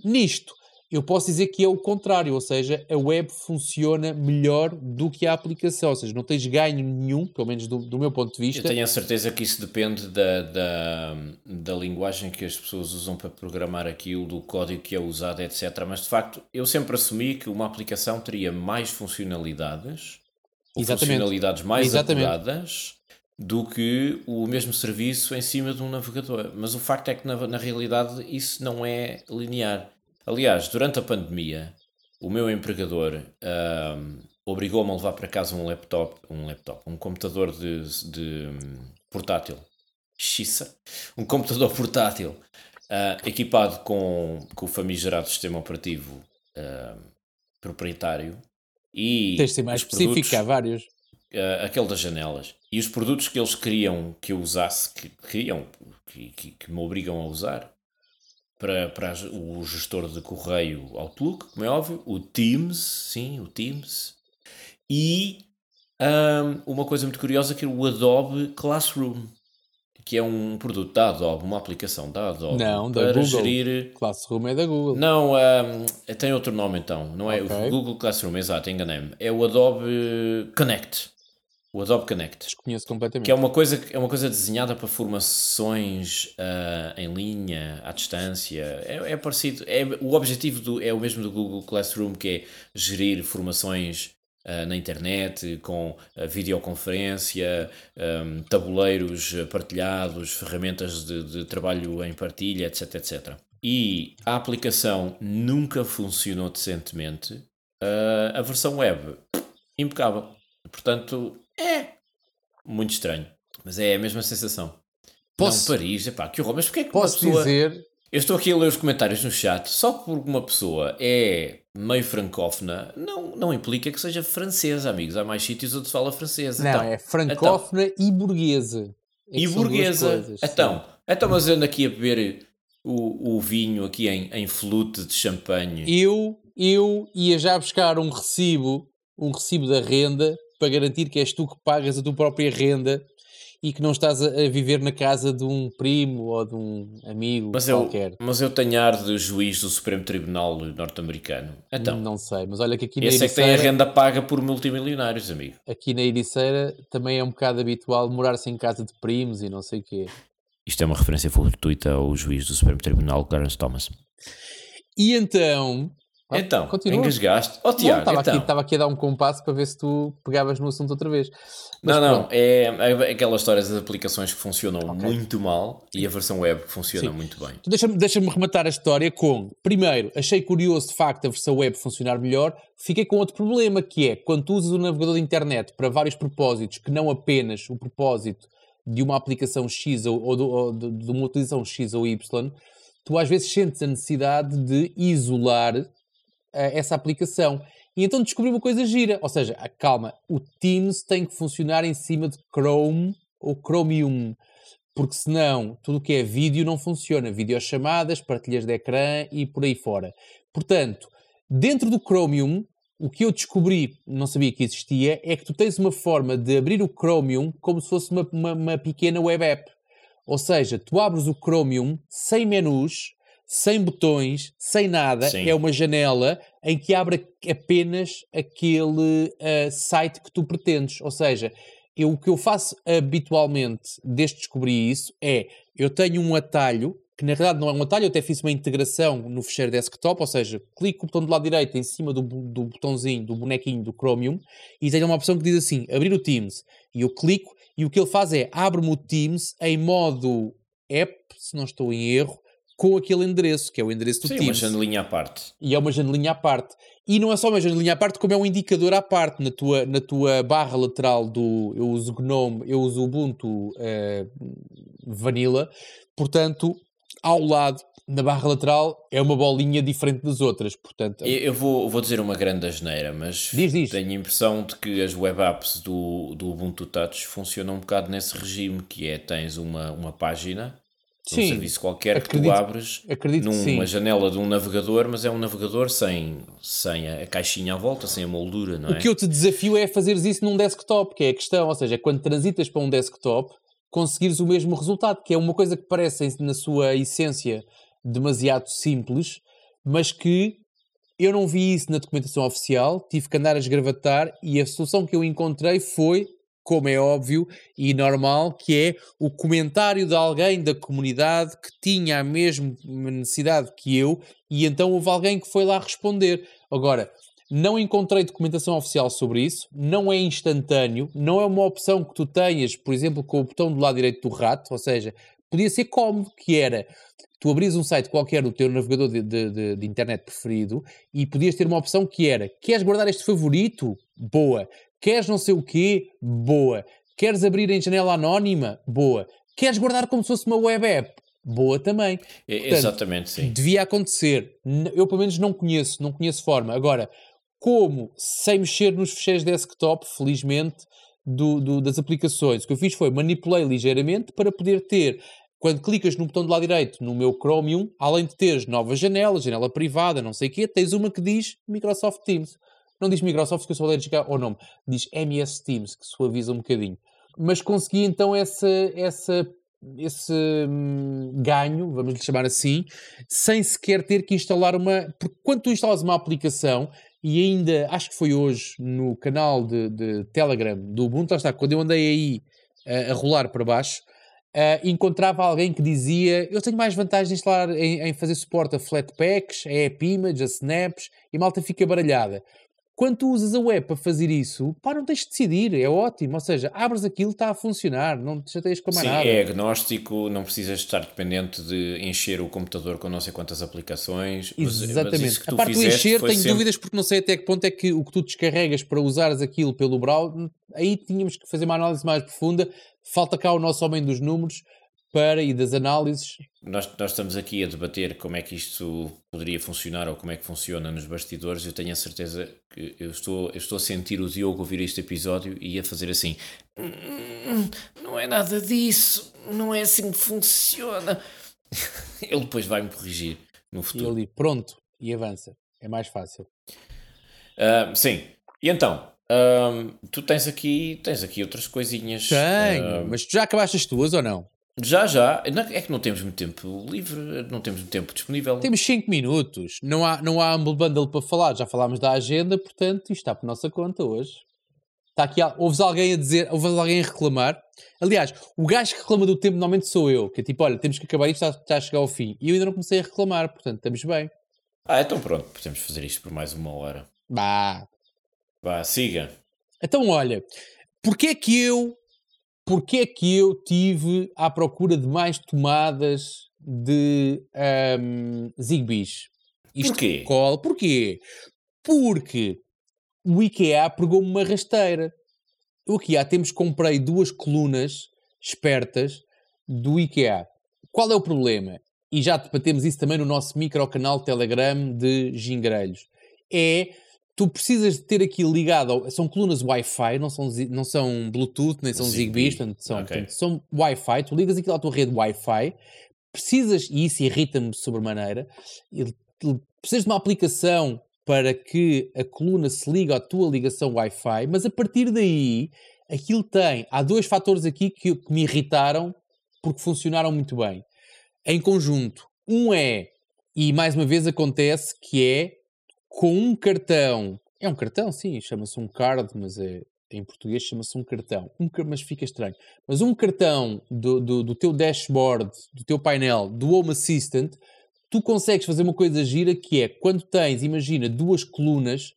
Nisto, eu posso dizer que é o contrário, ou seja, a web funciona melhor do que a aplicação, ou seja, não tens ganho nenhum, pelo menos do, do meu ponto de vista. Eu tenho a certeza que isso depende da, da, da linguagem que as pessoas usam para programar aquilo, do código que é usado, etc. Mas de facto, eu sempre assumi que uma aplicação teria mais funcionalidades, Exatamente. funcionalidades mais Exatamente. apuradas do que o mesmo serviço em cima de um navegador. Mas o facto é que, na, na realidade, isso não é linear. Aliás, durante a pandemia, o meu empregador obrigou-me a levar para casa um laptop, um laptop, um computador de, de portátil, xissa, um computador portátil uh, equipado com, com o famigerado sistema operativo uh, proprietário e Tens de ser mais específico, há vários. Uh, aquele das janelas. E os produtos que eles queriam que eu usasse, que queriam, que, que, que me obrigam a usar, para, para o gestor de correio Outlook, como é óbvio, o Teams, sim, o Teams, e um, uma coisa muito curiosa que é o Adobe Classroom, que é um produto da Adobe, uma aplicação da Adobe não, da para Google. gerir. Classroom é da Google. Não, um, tem outro nome então, não é okay. o Google Classroom, exato, enganei-me. É o Adobe Connect. O Adobe Connect. Desconheço completamente. Que é uma coisa, é uma coisa desenhada para formações uh, em linha, à distância. É, é parecido. É, o objetivo do, é o mesmo do Google Classroom, que é gerir formações uh, na internet, com uh, videoconferência, um, tabuleiros partilhados, ferramentas de, de trabalho em partilha, etc, etc. E a aplicação nunca funcionou decentemente. a versão web, impecável. Portanto, é muito estranho, mas é a mesma sensação. Posso... Não, Paris, epá, que horror, mas porquê que Posso uma pessoa... dizer... Eu estou aqui a ler os comentários no chat, só porque uma pessoa é meio francófona, não, não implica que seja francesa, amigos. Há mais sítios onde se fala francesa. Não, então, é francófona então, e burguesa. É e burguesa. Coisas, então, então, mas ando aqui a beber o, o vinho aqui em, em flute de champanhe. Eu, eu ia já buscar um recibo, um recibo da renda para garantir que és tu que pagas a tua própria renda e que não estás a, viver na casa de um primo ou de um amigo mas qualquer. Eu, mas eu tenho ar de juiz do Supremo Tribunal norte-americano. Então, não sei, mas olha que aqui na Esse Ericeira, é que tem a renda paga por multimilionários, amigo. Aqui na Ericeira também é um bocado habitual morar-se em casa de primos e não sei o quê. Isto é uma referência fortuita ao juiz do Supremo Tribunal, Clarence Thomas. E então, então, continua. engasgaste. Oh, Tiago, estava, então. aqui, estava aqui a dar um compasso para ver se tu pegavas no assunto outra vez. Mas não, não, é, é aquelas histórias das aplicações que funcionam okay. muito mal e a versão web que funciona Sim. muito bem. Então deixa-me deixa rematar a história com, primeiro, achei curioso de facto a versão web funcionar melhor, fiquei com outro problema que é, quando tu usas o navegador de internet para vários propósitos, que não apenas o propósito de uma aplicação X ou, ou, de, ou de, de uma utilização X ou Y, tu às vezes sentes a necessidade de isolar essa aplicação. E então descobri uma coisa gira, ou seja, calma, o Teams tem que funcionar em cima de Chrome ou Chromium, porque senão tudo o que é vídeo não funciona, videochamadas, partilhas de ecrã e por aí fora. Portanto, dentro do Chromium, o que eu descobri, não sabia que existia, é que tu tens uma forma de abrir o Chromium como se fosse uma, uma, uma pequena web app. Ou seja, tu abres o Chromium sem menus, sem botões, sem nada, Sim. é uma janela em que abre apenas aquele uh, site que tu pretendes. Ou seja, eu, o que eu faço habitualmente desde descobrir isso é eu tenho um atalho que na realidade não é um atalho, eu até fiz uma integração no fecheiro desktop, ou seja, clico o botão do lado direito em cima do, do botãozinho, do bonequinho do Chromium e tenho uma opção que diz assim, abrir o Teams. E eu clico e o que ele faz é, abre-me o Teams em modo app, se não estou em erro, com aquele endereço, que é o endereço do Sim, Teams. Sim, uma janelinha à parte. E é uma janelinha à parte. E não é só uma janelinha à parte, como é um indicador à parte na tua, na tua barra lateral do... Eu uso GNOME, eu uso Ubuntu uh, Vanilla. Portanto, ao lado, na barra lateral, é uma bolinha diferente das outras. Portanto, eu, eu vou, vou dizer uma grande asneira, mas diz, diz. tenho a impressão de que as web apps do, do Ubuntu Touch funcionam um bocado nesse regime, que é, tens uma, uma página Sim, um serviço qualquer acredito, que tu abres numa janela de um navegador, mas é um navegador sem, sem a, caixinha à volta, sem a moldura, não é? O que eu te desafio é fazeres isso num desktop, que é a questão, ou seja, quando transitas para um desktop, conseguires o mesmo resultado, que é uma coisa que parece na sua essência demasiado simples, mas que eu não vi isso na documentação oficial, tive que andar a esgravatar e a solução que eu encontrei foi como é óbvio e normal, que é o comentário de alguém da comunidade que tinha a mesma necessidade que eu e então houve alguém que foi lá responder. Agora, Não encontrei documentação oficial sobre isso, não é instantâneo, não é uma opção que tu tenhas, por exemplo, com o botão do lado direito do rato, ou seja, podia ser cómodo, que era tu abrias um site qualquer do teu navegador de, de, de, de, internet preferido e podias ter uma opção que era: queres guardar este favorito? Boa. Queres não sei o quê? Boa. Queres abrir em janela anónima? Boa. Queres guardar como se fosse uma web app? Boa também. Portanto, Exatamente, sim. Devia acontecer. Eu, pelo menos, não conheço, não conheço forma. Agora, como sem mexer nos fecheiros desktop, felizmente, do, do, das aplicações, o que eu fiz foi manipulei ligeiramente para poder ter quando clicas no botão do lado direito, no meu Chromium, além de teres novas janelas, janela privada, não sei o quê, tens uma que diz Microsoft Teams. Não diz Microsoft, que eu sou alérgico ao nome. Diz MS Teams, que suaviza um bocadinho. Mas consegui então essa, essa, esse hum, ganho, vamos lhe chamar assim, sem sequer ter que instalar uma... Porque quando tu instalas uma aplicação, e ainda, acho que foi hoje, no canal de, de Telegram do Ubuntu, está, quando eu andei aí a, a rolar para baixo, Uh, encontrava alguém que dizia eu tenho mais vantagens de instalar em, em, fazer suporte a Flatpaks, a App Image, a Snaps e malta fica baralhada. Quando tu usas a web para fazer isso, pá, não tens de decidir, é ótimo. Ou seja, abres aquilo, está a funcionar, não te chateias com mais Sim, nada. é agnóstico, não precisas estar dependente de encher o computador com não sei quantas aplicações. Exatamente. Mas, mas a parte do encher, tenho sempre... dúvidas porque não sei até que ponto é que o que tu descarregas para usares aquilo pelo browser, aí tínhamos que fazer uma análise mais profunda. Falta cá o nosso homem dos números para e das análises. Nós, nós estamos aqui a debater como é que isto poderia funcionar ou como é que funciona nos bastidores. Eu tenho a certeza que eu estou, eu estou a sentir o Diogo ouvir este episódio e a fazer assim: hum, não é nada disso, não é assim que funciona. (laughs) Ele depois vai me corrigir no futuro. E ali, pronto, e avança. É mais fácil. Uh, sim. E então, uh, tu tens aqui, tens aqui outras coisinhas. Tenho, uh, mas tu já acabaste as tuas ou não? Já, já. É que não temos muito tempo livre, não temos muito tempo disponível. Temos 5 minutos. Não há, não há Humble Bundle para falar. Já falámos da agenda, portanto, isto está por nossa conta hoje. Está aqui, ouves alguém a dizer, ouves alguém a reclamar. Aliás, o gajo que reclama do tempo normalmente sou eu, que é tipo, olha, temos que acabar isto, está, está a chegar ao fim. E eu ainda não comecei a reclamar, portanto, estamos bem. Ah, então pronto, podemos fazer isto por mais uma hora. Bah. Vá, siga. Então, olha, porque é que eu porque é que eu tive à procura de mais tomadas de um, Zigbees? Isto Porquê? Cola. Porquê? Porque o IKEA pegou-me uma rasteira. Eu aqui há tempos comprei duas colunas espertas do IKEA. Qual é o problema? E já debatemos isso também no nosso micro canal Telegram de Gingrelhos. É tu precisas de ter aquilo ligado, são colunas Wi-Fi, não são, não são Bluetooth, nem são Zigbee, portanto, são, okay. portanto, são Wi-Fi, tu ligas aquilo à tua rede Wi-Fi, precisas, e isso irrita-me sobremaneira, precisas de uma aplicação para que a coluna se ligue à tua ligação Wi-Fi, mas a partir daí, aquilo tem, há dois fatores aqui que, que me irritaram porque funcionaram muito bem. Em conjunto, um é, e mais uma vez acontece, que é com um cartão. É um cartão, sim, chama-se um card, mas é, em português chama-se um cartão. Um, mas fica estranho. Mas um cartão do, do, do, teu dashboard, do teu painel, do Home Assistant, tu consegues fazer uma coisa gira que é quando tens, imagina, duas colunas.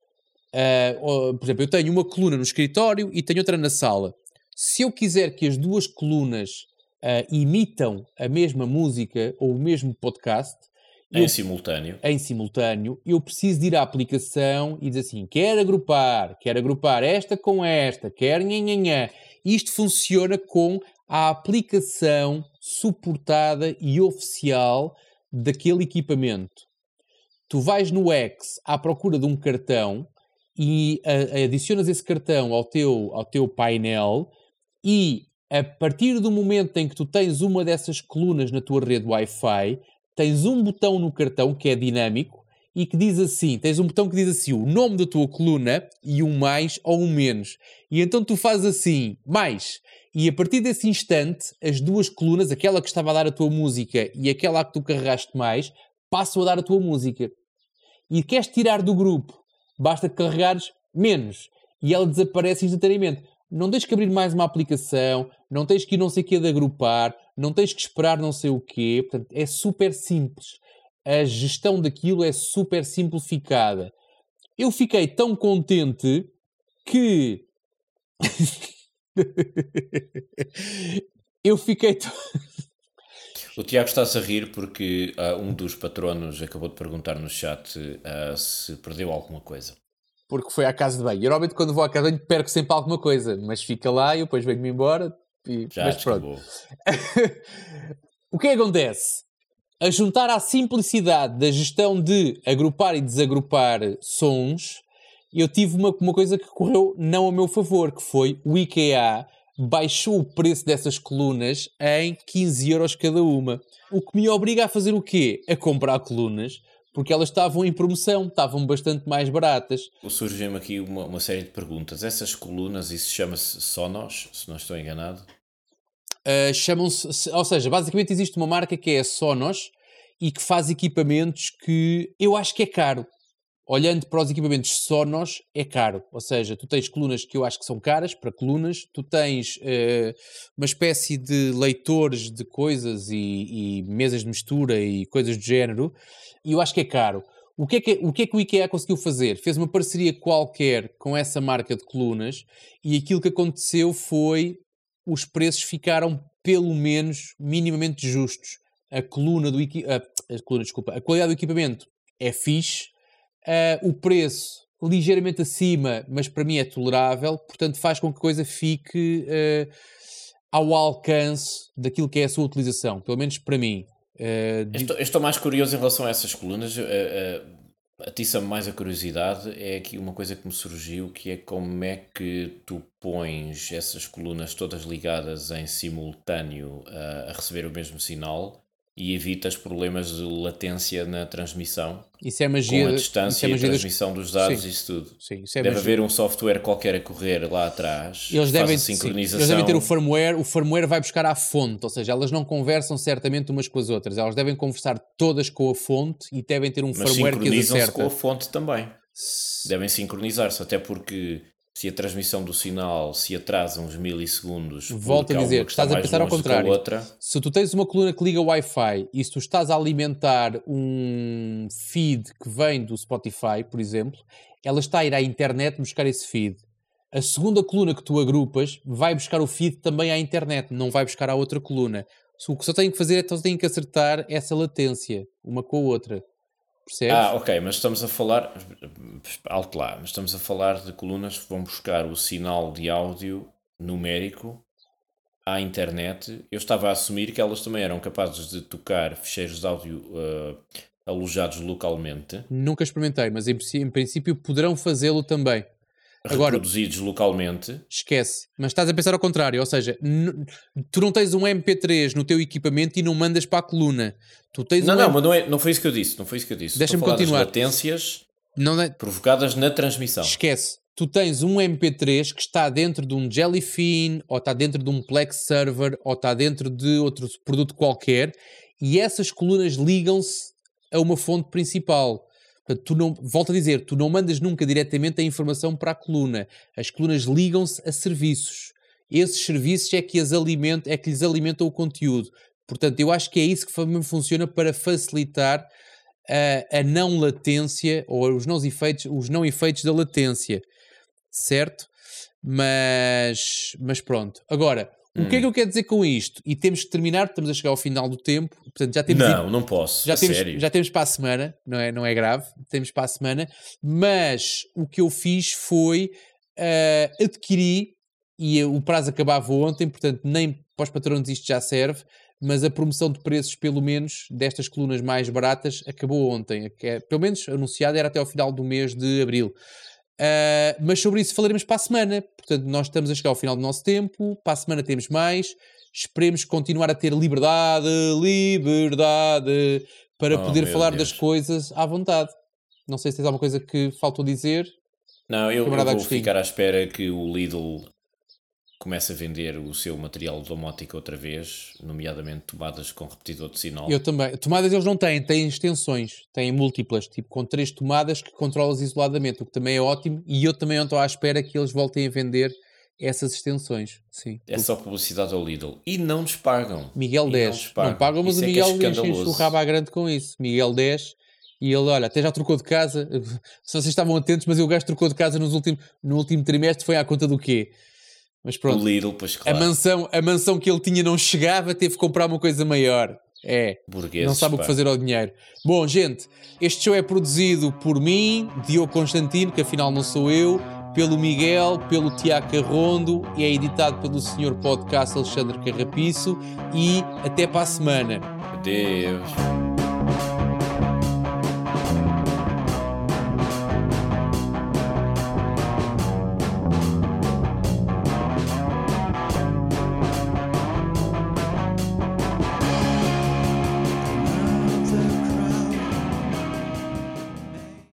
Uh, por exemplo, eu tenho uma coluna no escritório e tenho outra na sala. Se eu quiser que as duas colunas uh, imitam a mesma música ou o mesmo podcast, em eu, simultâneo. Em simultâneo, eu preciso de ir à aplicação e dizer assim: quer agrupar, quer agrupar esta com esta, quer nhanhanhã. Isto funciona com a aplicação suportada e oficial daquele equipamento. Tu vais no X à procura de um cartão e adicionas esse cartão ao teu, ao teu painel e a partir do momento em que tu tens uma dessas colunas na tua rede Wi-Fi, tens um botão no cartão que é dinâmico e que diz assim: tens um botão que diz assim o nome da tua coluna e um mais ou um menos. E então tu fazes assim, mais. E a partir desse instante, as duas colunas, aquela que estava a dar a tua música e aquela que tu carregaste mais, passam a dar a tua música. E queres tirar do grupo, basta carregares menos e ela desaparece instantaneamente. Não tens que abrir mais uma aplicação, não tens que ir não sei o que de agrupar, não tens que esperar não sei o quê. Portanto, é super simples. A gestão daquilo é super simplificada. eu fiquei tão contente que. (laughs) eu fiquei. O Tiago está-se a rir porque uh, um dos patronos acabou de perguntar no chat uh, se perdeu alguma coisa. Porque foi à casa de banho. Geralmente, quando vou à casa de banho, perco sempre alguma coisa, mas fica lá e eu depois venho-me embora. E... Já mas pronto. (laughs) o que é que acontece? A juntar à simplicidade da gestão de agrupar e desagrupar sons, eu tive uma, uma coisa que correu não a meu favor, que foi o IKEA baixou o preço dessas colunas em 15 euros cada uma. O que me obriga a fazer o quê? A comprar colunas, porque elas estavam em promoção, estavam bastante mais baratas. Surge-me aqui uma, uma, série de perguntas. Essas colunas, isso chama-se Sonos, se não estou enganado? Uh, Chamam-se, ou seja, basicamente existe uma marca que é a Sonos e que faz equipamentos que eu acho que é caro olhando para os equipamentos Sonos, é caro. Ou seja, tu tens colunas que eu acho que são caras para colunas, tu tens uh, uma espécie de leitores de coisas e, e, mesas de mistura e coisas do género, e eu acho que é caro. O que é que, o que é que o IKEA conseguiu fazer? Fez uma parceria qualquer com essa marca de colunas e aquilo que aconteceu foi os preços ficaram pelo menos minimamente justos. A coluna do a, a coluna, desculpa, a qualidade do equipamento é fixe, Uh, o preço ligeiramente acima, mas para mim é tolerável, portanto faz com que a coisa fique uh, ao alcance daquilo que é a sua utilização, pelo menos para mim. Uh, estou, estou, mais curioso em relação a essas colunas. Atiça-me mais a curiosidade. É aqui uma coisa que me surgiu, que é como é que tu pões essas colunas todas ligadas em simultâneo a receber o mesmo sinal e evitas problemas de latência na transmissão. Isso é magia. Com a distância é e a transmissão dos dados sim. isso tudo. Sim, isso é Deve magia. haver um software qualquer a correr lá atrás. Eles devem, sincronização. eles devem ter o firmware, o firmware vai buscar à fonte, ou seja, elas não conversam certamente umas com as outras. Elas devem conversar todas com a fonte e devem ter um Mas firmware que as acerta. com a fonte também. Devem sincronizar-se, até porque se a transmissão do sinal se atrasa uns milissegundos. Volto a dizer, estás a pensar ao contrário. Outra... Se tu tens uma coluna que liga Wi-Fi e se tu estás a alimentar um feed que vem do Spotify, por exemplo, ela está a ir à internet buscar esse feed. A segunda coluna que tu agrupas vai buscar o feed também à internet, não vai buscar à outra coluna. O que só tenho que fazer é só tenho que acertar essa latência, uma com a outra. Percebes? Ah, ok, mas estamos a falar. Alto lá, mas estamos a falar de colunas que vão buscar o sinal de áudio numérico à internet. Eu estava a assumir que elas também eram capazes de tocar ficheiros de áudio uh, alojados localmente. Nunca experimentei, mas em, em princípio poderão fazê-lo também. Agora, reproduzidos localmente. Esquece. Mas estás a pensar ao contrário, ou seja, tu não tens um MP3 no teu equipamento e não mandas para a coluna. Tu tens não, um não, M... mas não, é, não foi isso que eu disse. Não foi isso que eu disse. Deixa-me continuar. Das latências não é... provocadas na transmissão. Esquece. Tu tens um MP3 que está dentro de um Jellyfin, ou está dentro de um Plex Server, ou está dentro de outro produto qualquer, e essas colunas ligam-se a uma fonte principal. Portanto, tu não, volto a dizer, tu não mandas nunca diretamente a informação para a coluna. As colunas ligam-se a serviços. Esses serviços é que, as alimentam, é que lhes alimentam o conteúdo. Portanto, eu acho que é isso que funciona para facilitar a, a não latência ou os não efeitos, os não efeitos da latência. Certo? Mas, mas pronto. Agora, Hum. O que é que eu quero dizer com isto? E temos que terminar, estamos a chegar ao final do tempo. Portanto, já temos não, ido, não posso. Já temos, sério. já temos para a semana, não é, não é grave, temos para a semana. Mas o que eu fiz foi uh, adquirir, e o prazo acabava ontem, portanto, nem para os patrões isto já serve, mas a promoção de preços, pelo menos, destas colunas mais baratas, acabou ontem. É, pelo menos anunciada era até ao final do mês de abril. Uh, mas sobre isso falaremos para a semana. Portanto, nós estamos a chegar ao final do nosso tempo. Para a semana temos mais. Esperemos continuar a ter liberdade, liberdade, para oh, poder falar Deus. das coisas à vontade. Não sei se tens alguma coisa que faltou dizer. Não, eu, eu vou ficar à espera que o Lidl começa a vender o seu material domótico outra vez, nomeadamente tomadas com repetidor de sinal. Eu também. Tomadas eles não têm, têm extensões, têm múltiplas, tipo com três tomadas que controlas isoladamente, o que também é ótimo. E eu também estou à espera que eles voltem a vender essas extensões. Sim. É só publicidade ao Lidl. E não nos pagam. Miguel 10. Não, não pagam, mas isso o é Miguel é enche o rabo à grande com isso. Miguel 10 E ele, olha, até já trocou de casa. (laughs) Se vocês estavam atentos, mas o gajo trocou de casa nos últimos, no último trimestre. Foi à conta do quê? Mas pronto. O Lidl, pois claro. A mansão, a mansão que ele tinha não chegava, teve que comprar uma coisa maior. É. Burgueses, não sabe pá. o que fazer ao dinheiro. Bom, gente, este show é produzido por mim, Diogo Constantino, que afinal não sou eu, pelo Miguel, pelo Tiago Carrondo e é editado pelo senhor podcast Alexandre Carrapiço. E até para a semana. Adeus.